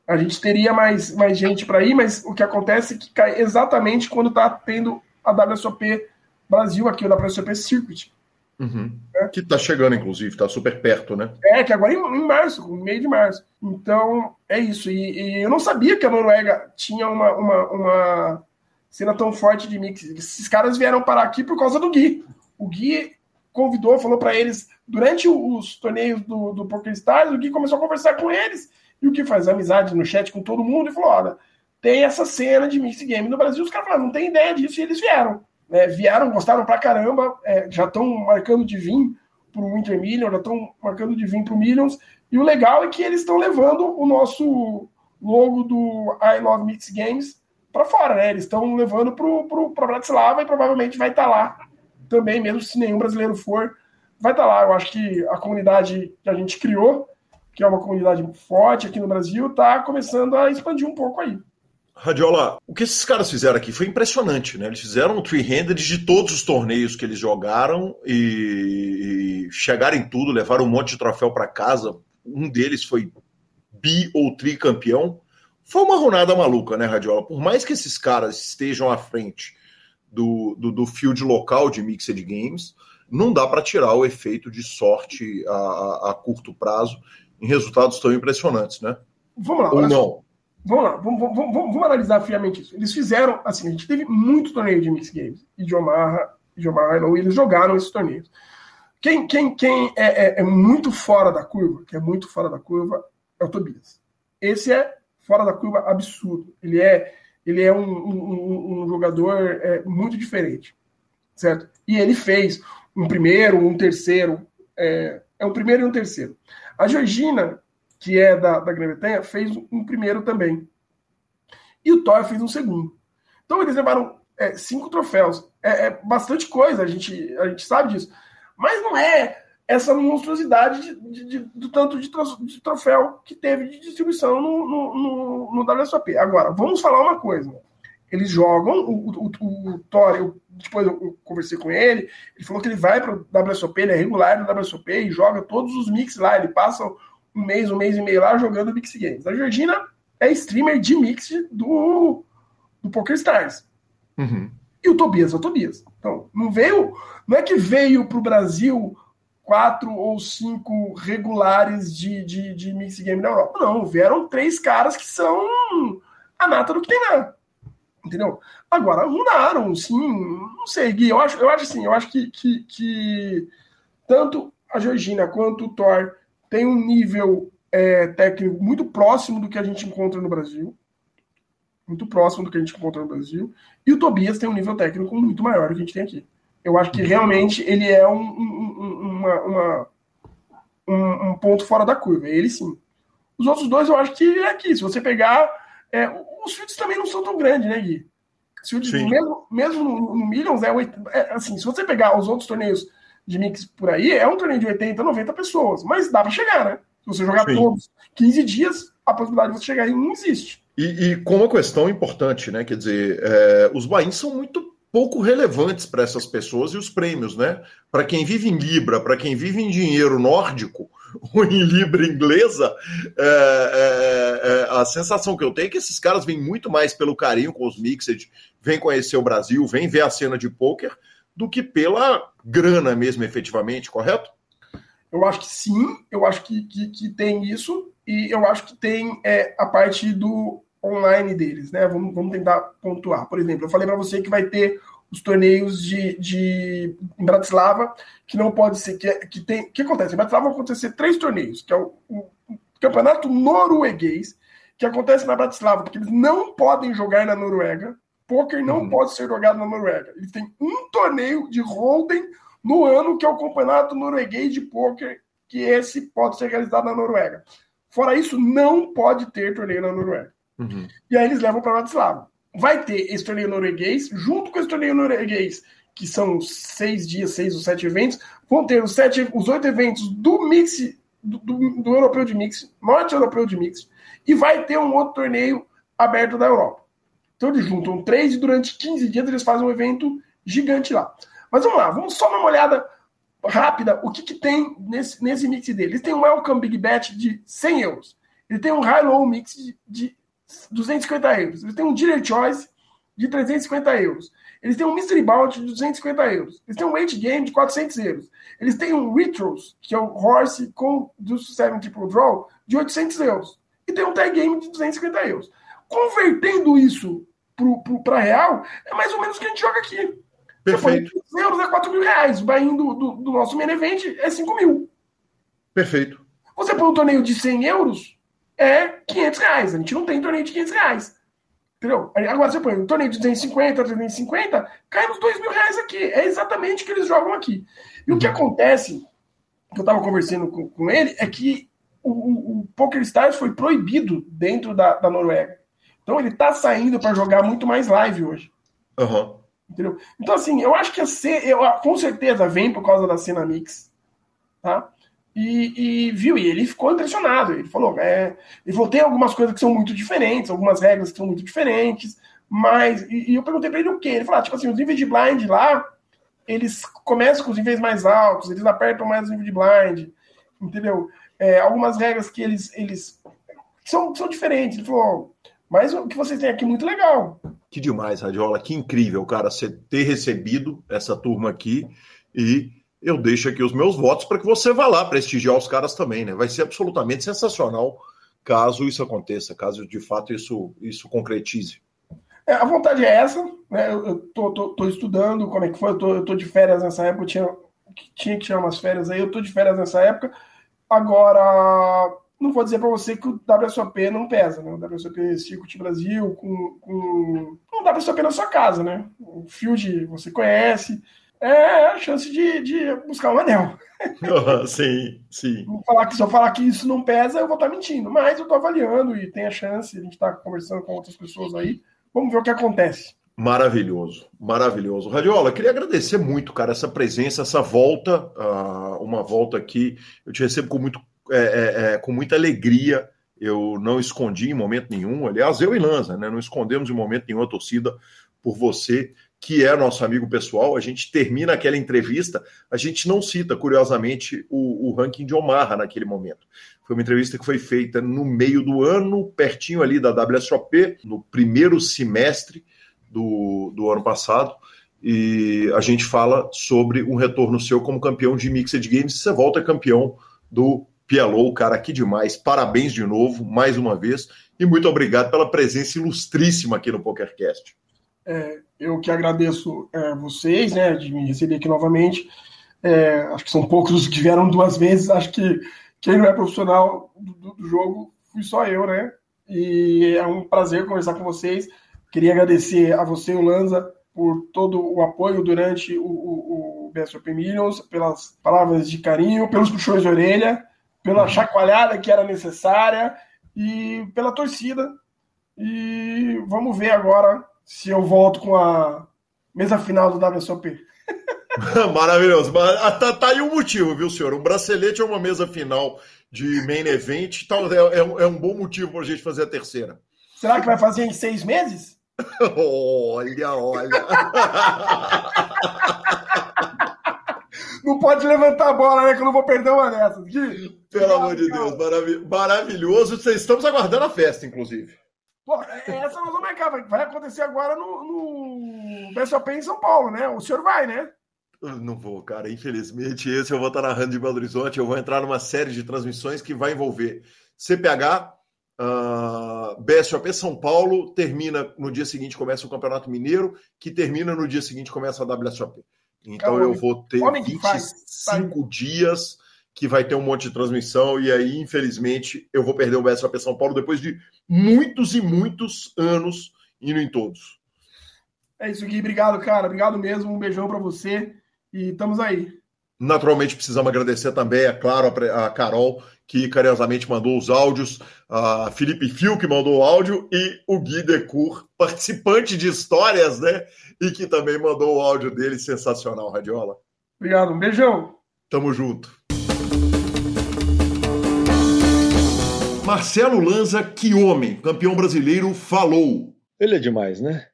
A gente teria mais, mais gente para ir, mas o que acontece é que cai exatamente quando está tendo a WSOP Brasil aqui, da WSOP Circuit. Uhum. É. Que está chegando, inclusive, está super perto, né? É, que agora em, em março, no meio de março. Então, é isso. E, e, eu não sabia que a Noruega tinha uma, uma, uma cena tão forte de mix. Esses caras vieram parar aqui por causa do Gui. O Gui convidou, falou para eles, durante os torneios do, do Poker Stars, o Gui começou a conversar com eles. E o Gui faz amizade no chat com todo mundo e falou: olha, tem essa cena de mix game no Brasil. Os caras falaram, não tem ideia disso, e eles vieram né, vieram, gostaram pra caramba, é, já estão marcando de vir para o Winter Million, já estão marcando de vir para o Millions. E o legal é que eles estão levando o nosso logo do I Love Mix Games para fora, né? Eles estão levando para Bratislava e provavelmente vai estar tá lá também, mesmo se nenhum brasileiro for, vai estar tá lá. Eu acho que a comunidade que a gente criou, que é uma comunidade forte aqui no Brasil, está começando a expandir um pouco aí. Radiola, o que esses caras fizeram aqui foi impressionante, né? Eles fizeram um three-handed de todos os torneios que eles jogaram e, e chegaram em tudo, levaram um monte de troféu para casa. Um deles foi bi ou tricampeão. Foi uma runada maluca, né, Radiola? Por mais que esses caras estejam à frente do, do, do field local de Mixed Games, não dá para tirar o efeito de sorte a, a, a, curto prazo em resultados tão impressionantes, né? Vamos lá. Ou não? Vamos lá, vamos, vamos, vamos, analisar friamente isso. Eles fizeram, assim, a gente teve muito torneio de Mix Games e de Omaha, de Omaha e eles jogaram esses torneios. Quem, quem, quem é, é, é, muito fora da curva, que é muito fora da curva, é o Tobias. Esse é fora da curva absurdo. Ele é, ele é um, um, um jogador é, muito diferente, certo? E ele fez um primeiro, um terceiro, é, é um primeiro e um terceiro. A Georgina, que é da, da Grã-Bretanha, fez um primeiro também. E o Thor fez um segundo. Então eles levaram é, cinco troféus. É, é, bastante coisa, a gente, a gente sabe disso. Mas não é essa monstruosidade de, de, do tanto de, de, troféu que teve de distribuição no, no, no, no WSOP. Agora, vamos falar uma coisa. Eles jogam, o, o, o, Thor, eu, depois eu conversei com ele, ele falou que ele vai para o WSOP, ele é regular no WSOP e joga todos os mix lá, ele passa um mês, um mês e meio lá jogando Mix Games. A Georgina é streamer de mix do, do Poker Stars. Uhum. E o Tobias é o Tobias. Então, não veio. Não é que veio para o Brasil quatro ou cinco regulares de, de, de mix game na Europa. Não, vieram três caras que são a nata do que tem lá. Entendeu? Agora, mudaram, sim. Não sei, Gui. Eu acho, eu acho assim, eu acho que, que, que tanto a Georgina quanto o Thor tem um nível é, técnico muito próximo do que a gente encontra no Brasil. Muito próximo do que a gente encontra no Brasil. E o Tobias tem um nível técnico muito maior do que a gente tem aqui. Eu acho que realmente ele é um, um, uma, uma, um, um ponto fora da curva. Ele sim. Os outros dois eu acho que é aqui. Se você pegar. É, os fields também não são tão grandes, né, Gui? mesmo, mesmo no, no Millions, é, é, assim, se você pegar os outros torneios de mix por aí, é um torneio de 80, 90 pessoas. Mas dá para chegar, né? Se você jogar Sim. todos 15 dias, a possibilidade de você chegar aí não existe. E, e com uma questão importante, né? Quer dizer, é, os bains são muito pouco relevantes para essas pessoas e os prêmios, né? Para quem vive em Libra, para quem vive em dinheiro nórdico, ou em libra inglesa, é, é, é, a sensação que eu tenho é que esses caras vêm muito mais pelo carinho com os Mixed, vêm conhecer o Brasil, vêm ver a cena de pôquer, do que pela grana mesmo, efetivamente, correto? Eu acho que sim, eu acho que, que, que tem isso, e eu acho que tem é, a parte do online deles, né? Vamos, vamos tentar pontuar. Por exemplo, eu falei para você que vai ter os torneios de, de em Bratislava, que não pode ser que, que tem. O que acontece? Em Bratislava vão acontecer três torneios, que é o, o, campeonato norueguês, que acontece na Bratislava, porque eles não podem jogar na Noruega. Poker não uhum. pode ser jogado na Noruega. Eles têm um torneio de Holden no ano, que é o campeonato norueguês de poker, que esse pode ser realizado na Noruega. Fora isso, não pode ter torneio na Noruega. Uhum. E aí eles levam para Bratislava vai ter esse torneio norueguês, junto com esse torneio norueguês, que são seis dias, seis ou sete eventos, vão ter os, sete, os oito eventos do mix, do, do, do europeu de mix, norte europeu de mix, e vai ter um outro torneio aberto da Europa. Então eles juntam três e durante 15 dias eles fazem um evento gigante lá. Mas vamos lá, vamos só dar uma olhada rápida o que, que tem nesse, nesse mix dele. Eles têm um Welcome Big Bet de 100 euros. Ele tem um High Low Mix de, de 250 euros. Eles têm um Dealer Choice de 350 euros. Eles têm um Mystery Bounty de 250 euros. Eles têm um Weight Game de 400 euros. Eles têm um Retros, que é o Horse com do 7 Triple Draw, de 800 euros. E tem um Tag Game de 250 euros. Convertendo isso para real, é mais ou menos o que a gente joga aqui. Perfeito. Você põe euros é 4 mil reais. O buy do, do, do, nosso main event é 5 mil. Perfeito. Você põe um torneio de 100 euros, é 500 reais. A gente não tem torneio de 500 reais. Entendeu? Agora você põe um torneio de 250, 350, cai nos 2 mil reais aqui. É exatamente o que eles jogam aqui. E o que uhum. acontece, que eu estava conversando com, com, ele, é que o, o, o Poker Stars foi proibido dentro da, da Noruega. Então ele está saindo para jogar muito mais live hoje. Uhum. Entendeu? Então, assim, eu acho que a C, eu, com certeza vem por causa da cena mix. Tá? E, e, viu, e ele ficou impressionado. Ele falou: é, ele falou, tem algumas coisas que são muito diferentes, algumas regras que são muito diferentes, mas. E, e eu perguntei para ele o quê? Ele falou: ah, tipo assim, os níveis de blind lá, eles começam com os níveis mais altos, eles apertam mais o nível de blind, entendeu? É, algumas regras que eles, eles são, são diferentes. Ele falou: mas o que vocês têm aqui é muito legal. Que demais, Radiola, que incrível, cara, você ter recebido essa turma aqui e eu deixo aqui os meus votos para que você vá lá prestigiar os caras também, né? Vai ser absolutamente sensacional caso isso aconteça, caso de fato isso, isso concretize. É, a vontade é essa, né? Eu tô, tô, tô, estudando como é que foi, eu tô, eu tô de férias nessa época, eu tinha, tinha que tirar umas férias aí, eu tô de férias nessa época. Agora, não vou dizer para você que o WSOP não pesa, né? O WSOP Circuit Brasil, com, com o WSOP na sua casa, né? O Field você conhece, é a chance de, de buscar um anel. sim, sim. Vou falar que, se eu falar que isso não pesa, eu vou estar mentindo. Mas eu estou avaliando e tem a chance, a gente está conversando com outras pessoas aí. Vamos ver o que acontece. Maravilhoso, maravilhoso. Radiola, queria agradecer muito, cara, essa presença, essa volta, uh, uma volta aqui. Eu te recebo com, muito, é, é, é, com muita alegria. Eu não escondi em momento nenhum. Aliás, eu e Lanza, né? Não escondemos em momento nenhum a torcida por você que é nosso amigo pessoal, a gente termina aquela entrevista, a gente não cita, curiosamente, o, o, ranking de Omaha naquele momento. Foi uma entrevista que foi feita no meio do ano, pertinho ali da WSOP, no primeiro semestre do, do ano passado, e a gente fala sobre um retorno seu como campeão de Mixed Games, você volta campeão do PLO, cara, que demais. Parabéns de novo, mais uma vez, e muito obrigado pela presença ilustríssima aqui no PokerCast. É, eu que agradeço é, vocês, né, de me receber aqui novamente. É, acho que são poucos os que vieram duas vezes. Acho que quem não é profissional do, do, jogo fui só eu, né? E é um prazer conversar com vocês. Queria agradecer a você, o Lanza, por todo o apoio durante o, o, o BSOP Millions, pelas palavras de carinho, pelos puxões de orelha, pela uhum. chacoalhada que era necessária e pela torcida. E vamos ver agora se eu volto com a mesa final do WSOP. Maravilhoso. Mas ah, tá, tá aí um motivo, viu, senhor? Um bracelete é uma mesa final de main event, então é, é, é um bom motivo para a gente fazer a terceira. Será que vai fazer em seis meses? olha, olha. não pode levantar a bola, né? Que eu não vou perder uma dessas. Pelo amor de Deus, marav maravilhoso. Estamos aguardando a festa, inclusive. Pô, é, essa nós vamos marcar. Vai acontecer agora no, no BSOP em São Paulo, né? O senhor vai, né? Eu não vou, cara. Infelizmente, esse eu vou estar narrando de Belo Horizonte. Eu vou entrar numa série de transmissões que vai envolver CPH, uh, ah, BSOP São Paulo, termina no dia seguinte, começa o Campeonato Mineiro, que termina no dia seguinte, começa a WSOP. Então eu vou ter 25 dias que vai ter um monte de transmissão, e aí, infelizmente, eu vou perder o BSOP São Paulo depois de muitos e muitos anos indo em todos. É isso, Gui. Obrigado, cara. Obrigado mesmo. Um beijão para você. E estamos aí. Naturalmente, precisamos agradecer também, é claro, a Carol, que carinhosamente mandou os áudios, a Felipe Fio, que mandou o áudio, e o Gui Decur, participante de histórias, né? E que também mandou o áudio dele, sensacional, Radiola. Obrigado, um beijão. Tamo junto. Marcelo Lanza, que homem, campeão brasileiro, falou. Ele é demais, né?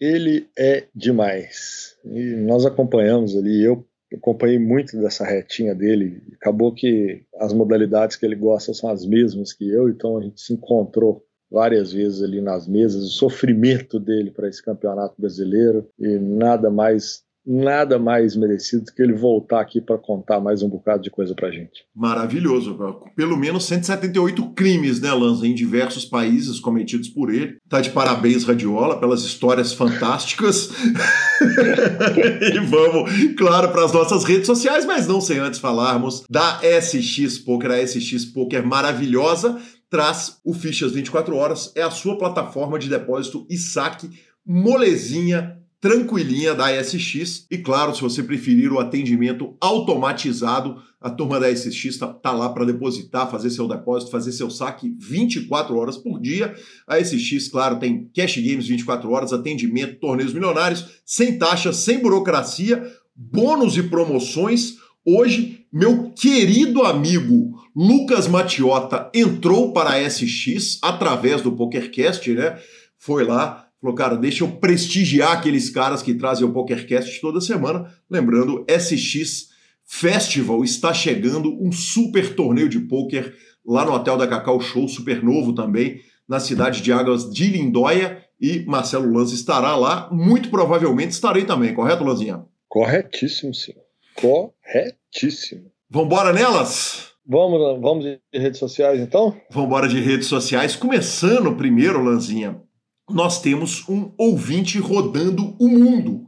Ele é demais. E nós acompanhamos ali, eu acompanhei muito dessa retinha dele. Acabou que as modalidades que ele gosta são as mesmas que eu, então a gente se encontrou várias vezes ali nas mesas, o sofrimento dele para esse campeonato brasileiro e nada mais nada mais merecido do que ele voltar aqui para contar mais um bocado de coisa para gente. Maravilhoso. Pelo menos 178 crimes, né, Lanza, em diversos países cometidos por ele. Tá de parabéns, Radiola, pelas histórias fantásticas. e vamos, claro, para as nossas redes sociais, mas não sem antes falarmos da SX Poker, a SX Poker maravilhosa. Traz o Fichas 24 Horas, é a sua plataforma de depósito e saque molezinha tranquilinha da SX. E claro, se você preferir o atendimento automatizado, a turma da SX está tá lá para depositar, fazer seu depósito, fazer seu saque 24 horas por dia. A SX, claro, tem cash games 24 horas, atendimento, torneios milionários, sem taxa, sem burocracia, bônus e promoções. Hoje, meu querido amigo Lucas Matiota entrou para a SX através do PokerCast, né? Foi lá, Falou, cara, deixa eu prestigiar aqueles caras que trazem o PokerCast toda semana. Lembrando, SX Festival está chegando, um super torneio de poker lá no Hotel da Cacau Show, super novo também, na cidade de Águas de Lindóia. E Marcelo Lanza estará lá, muito provavelmente estarei também, correto, Lanzinha? Corretíssimo, sim. Corretíssimo. Vambora nelas? Vamos, vamos de redes sociais, então? Vambora de redes sociais. Começando primeiro, Lanzinha, nós temos um ouvinte rodando o mundo.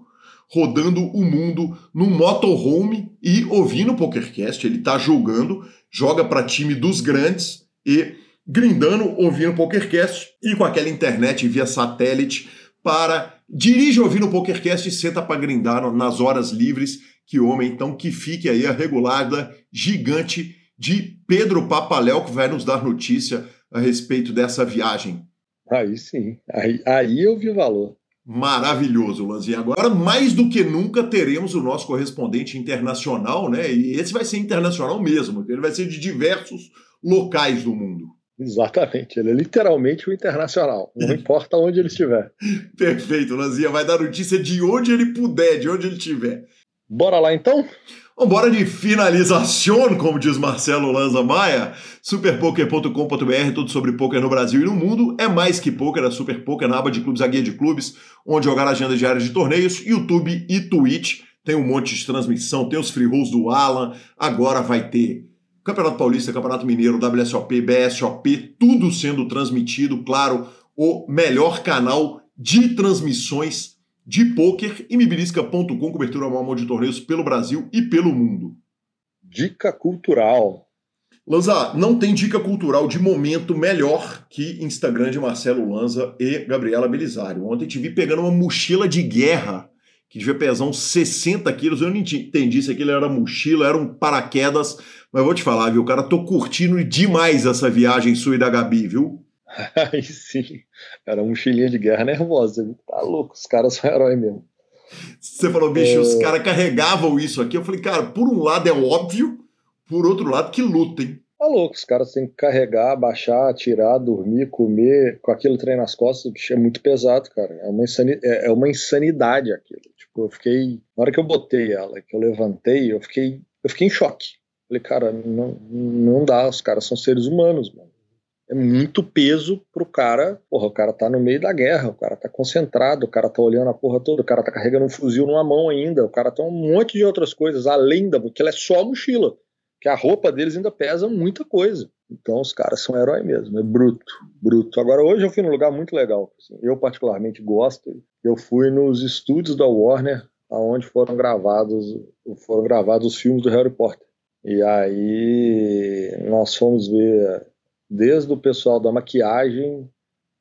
Rodando o mundo no motorhome e ouvindo o PokerCast. Ele está jogando, joga para time dos grandes e grindando, ouvindo o PokerCast e com aquela internet via satélite para dirige ouvindo o PokerCast e senta para grindar nas horas livres. Que homem, então, que fique aí a regulada gigante de Pedro Papaléu, que vai nos dar notícia a respeito dessa viagem. Aí sim, aí, aí eu vi valor. Maravilhoso, Lanzinha. Agora, mais do que nunca, teremos o nosso correspondente internacional, né? E esse vai ser internacional mesmo, ele vai ser de diversos locais do mundo. Exatamente, ele é literalmente o internacional, não importa onde ele estiver. Perfeito, Lanzinha, vai dar notícia de onde ele puder, de onde ele estiver. Bora lá então? Vambora de finalização, como diz Marcelo Lanza Maia. Superpoker.com.br, tudo sobre poker no Brasil e no mundo. É mais que poker, é Super Poker na aba de clubes, a guia de clubes, onde jogar agenda diária de torneios, YouTube e Twitch. Tem um monte de transmissão, tem os free rolls do Alan. Agora vai ter Campeonato Paulista, Campeonato Mineiro, WSOP, BSOP, tudo sendo transmitido. Claro, o melhor canal de transmissões de poker e mibirisca.com, cobertura anual de torneios pelo Brasil e pelo mundo. Dica cultural. Lanza, não tem dica cultural de momento melhor que Instagram de Marcelo Lanza e Gabriela Belisário. Ontem te vi pegando uma mochila de guerra que devia pesar uns 60 quilos. Eu não entendi se aquilo era mochila, era um paraquedas. Mas vou te falar, viu, cara, tô curtindo demais essa viagem sua e da Gabi, viu? Aí sim, era um mochilinha de guerra nervosa. Tá louco, os caras são herói mesmo. Você falou, bicho, é... os caras carregavam isso aqui. Eu falei, cara, por um lado é óbvio, por outro lado, que lutem. Tá louco, os caras têm que carregar, baixar, tirar, dormir, comer, com aquilo trem nas costas, bicho, é muito pesado, cara. É uma, insanidade, é, é uma insanidade aquilo. Tipo, eu fiquei. Na hora que eu botei ela, que eu levantei, eu fiquei, eu fiquei em choque. Falei, cara, não, não dá, os caras são seres humanos, mano. É muito peso pro cara. Porra, o cara tá no meio da guerra, o cara tá concentrado, o cara tá olhando a porra toda, o cara tá carregando um fuzil numa mão ainda, o cara tem um monte de outras coisas, além da. porque ela é só mochila. Que a roupa deles ainda pesa muita coisa. Então os caras são herói mesmo, é bruto, bruto. Agora hoje eu fui num lugar muito legal, assim, eu particularmente gosto. Eu fui nos estúdios da Warner, aonde foram gravados, foram gravados os filmes do Harry Potter. E aí nós fomos ver desde o pessoal da maquiagem,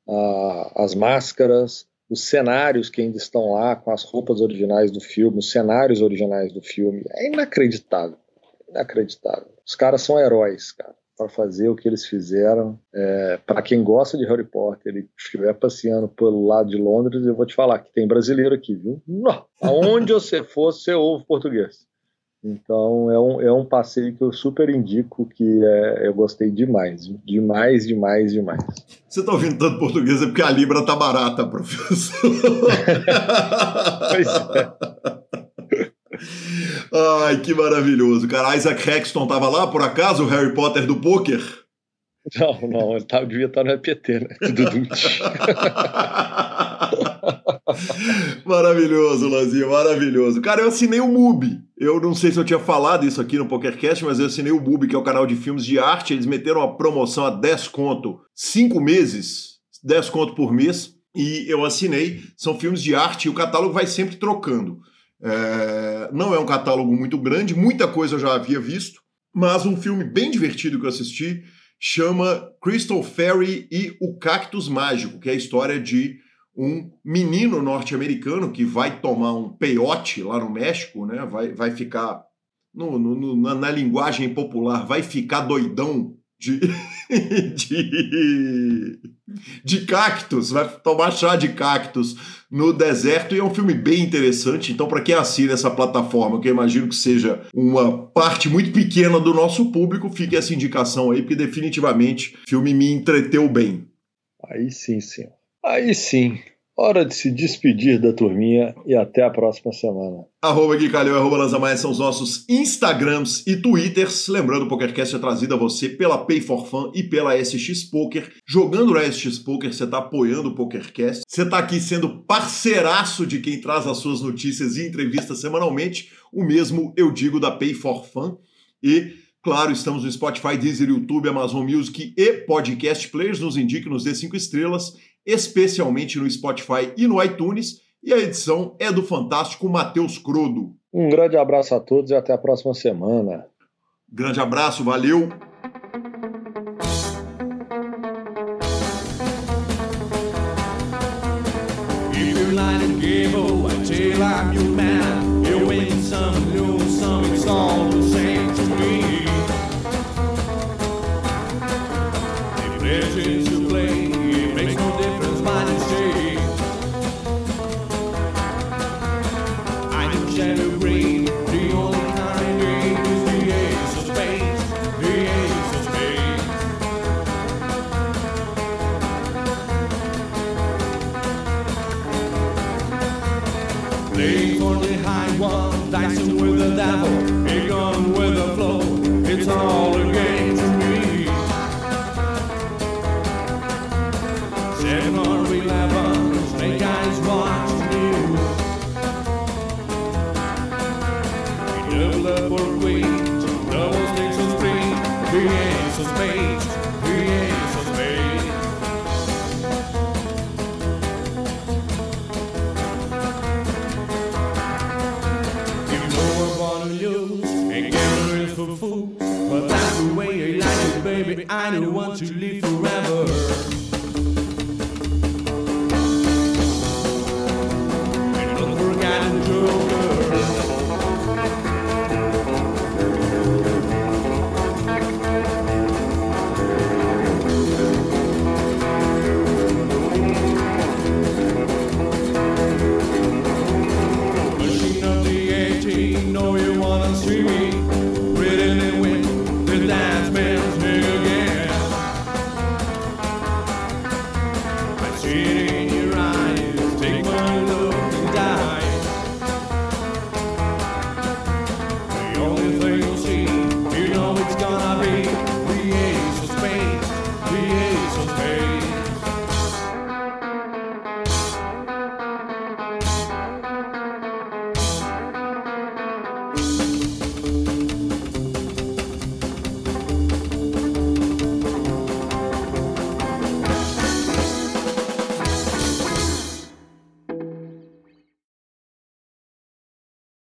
a, as máscaras, os cenários que ainda estão lá com as roupas originais do filme, os cenários originais do filme. É inacreditável. Inacreditável. Os caras são heróis, cara, para fazer o que eles fizeram. É, para quem gosta de Harry Potter e estiver passeando pelo lado de Londres, eu vou te falar que tem brasileiro aqui, viu? Não. Aonde você for, você ouve português. Então é um, é um passeio que eu super indico, que é, eu gostei demais. Demais, demais, demais. Você está ouvindo tanto português é porque a Libra tá barata, professor. pois é. Ai, que maravilhoso. Cara, Isaac Hexton tava lá, por acaso, o Harry Potter do poker? Não, não, ele tava, devia estar no EPT, né? maravilhoso, Lanzinho, maravilhoso. Cara, eu assinei o MUBI. Eu não sei se eu tinha falado isso aqui no PokerCast, mas eu assinei o MUBI, que é o canal de filmes de arte. Eles meteram uma promoção a 10 conto, 5 meses, 10 conto por mês, e eu assinei. São filmes de arte e o catálogo vai sempre trocando. É... Não é um catálogo muito grande, muita coisa eu já havia visto, mas um filme bem divertido que eu assisti chama Crystal Fairy e o Cactus Mágico, que é a história de um menino norte-americano que vai tomar um peiote lá no México, né? Vai, vai ficar no, no, na, na, linguagem popular, vai ficar doidão de, de, de cactos, vai tomar chá de cactos no deserto e é um filme bem interessante. Então, para quem assina essa plataforma, que eu imagino que seja uma parte muito pequena do nosso público, fique essa indicação aí, porque definitivamente o filme me entreteu bem. Aí sim, sim. Aí sim. Hora de se despedir da turminha e até a próxima semana. Arroba Gui Calhão, arroba Lanzamaia são os nossos Instagrams e Twitters. Lembrando, o PokerCast é trazido a você pela Pay for Fun e pela SX Poker. Jogando na SX Poker, você está apoiando o PokerCast. Você está aqui sendo parceiraço de quem traz as suas notícias e entrevistas semanalmente. O mesmo eu digo da Pay for Fun. E Claro, estamos no Spotify, Deezer, YouTube, Amazon Music e Podcast Players. Nos indique, nos dê cinco estrelas especialmente no Spotify e no iTunes. E a edição é do fantástico Matheus Crodo. Um grande abraço a todos e até a próxima semana. Grande abraço, valeu!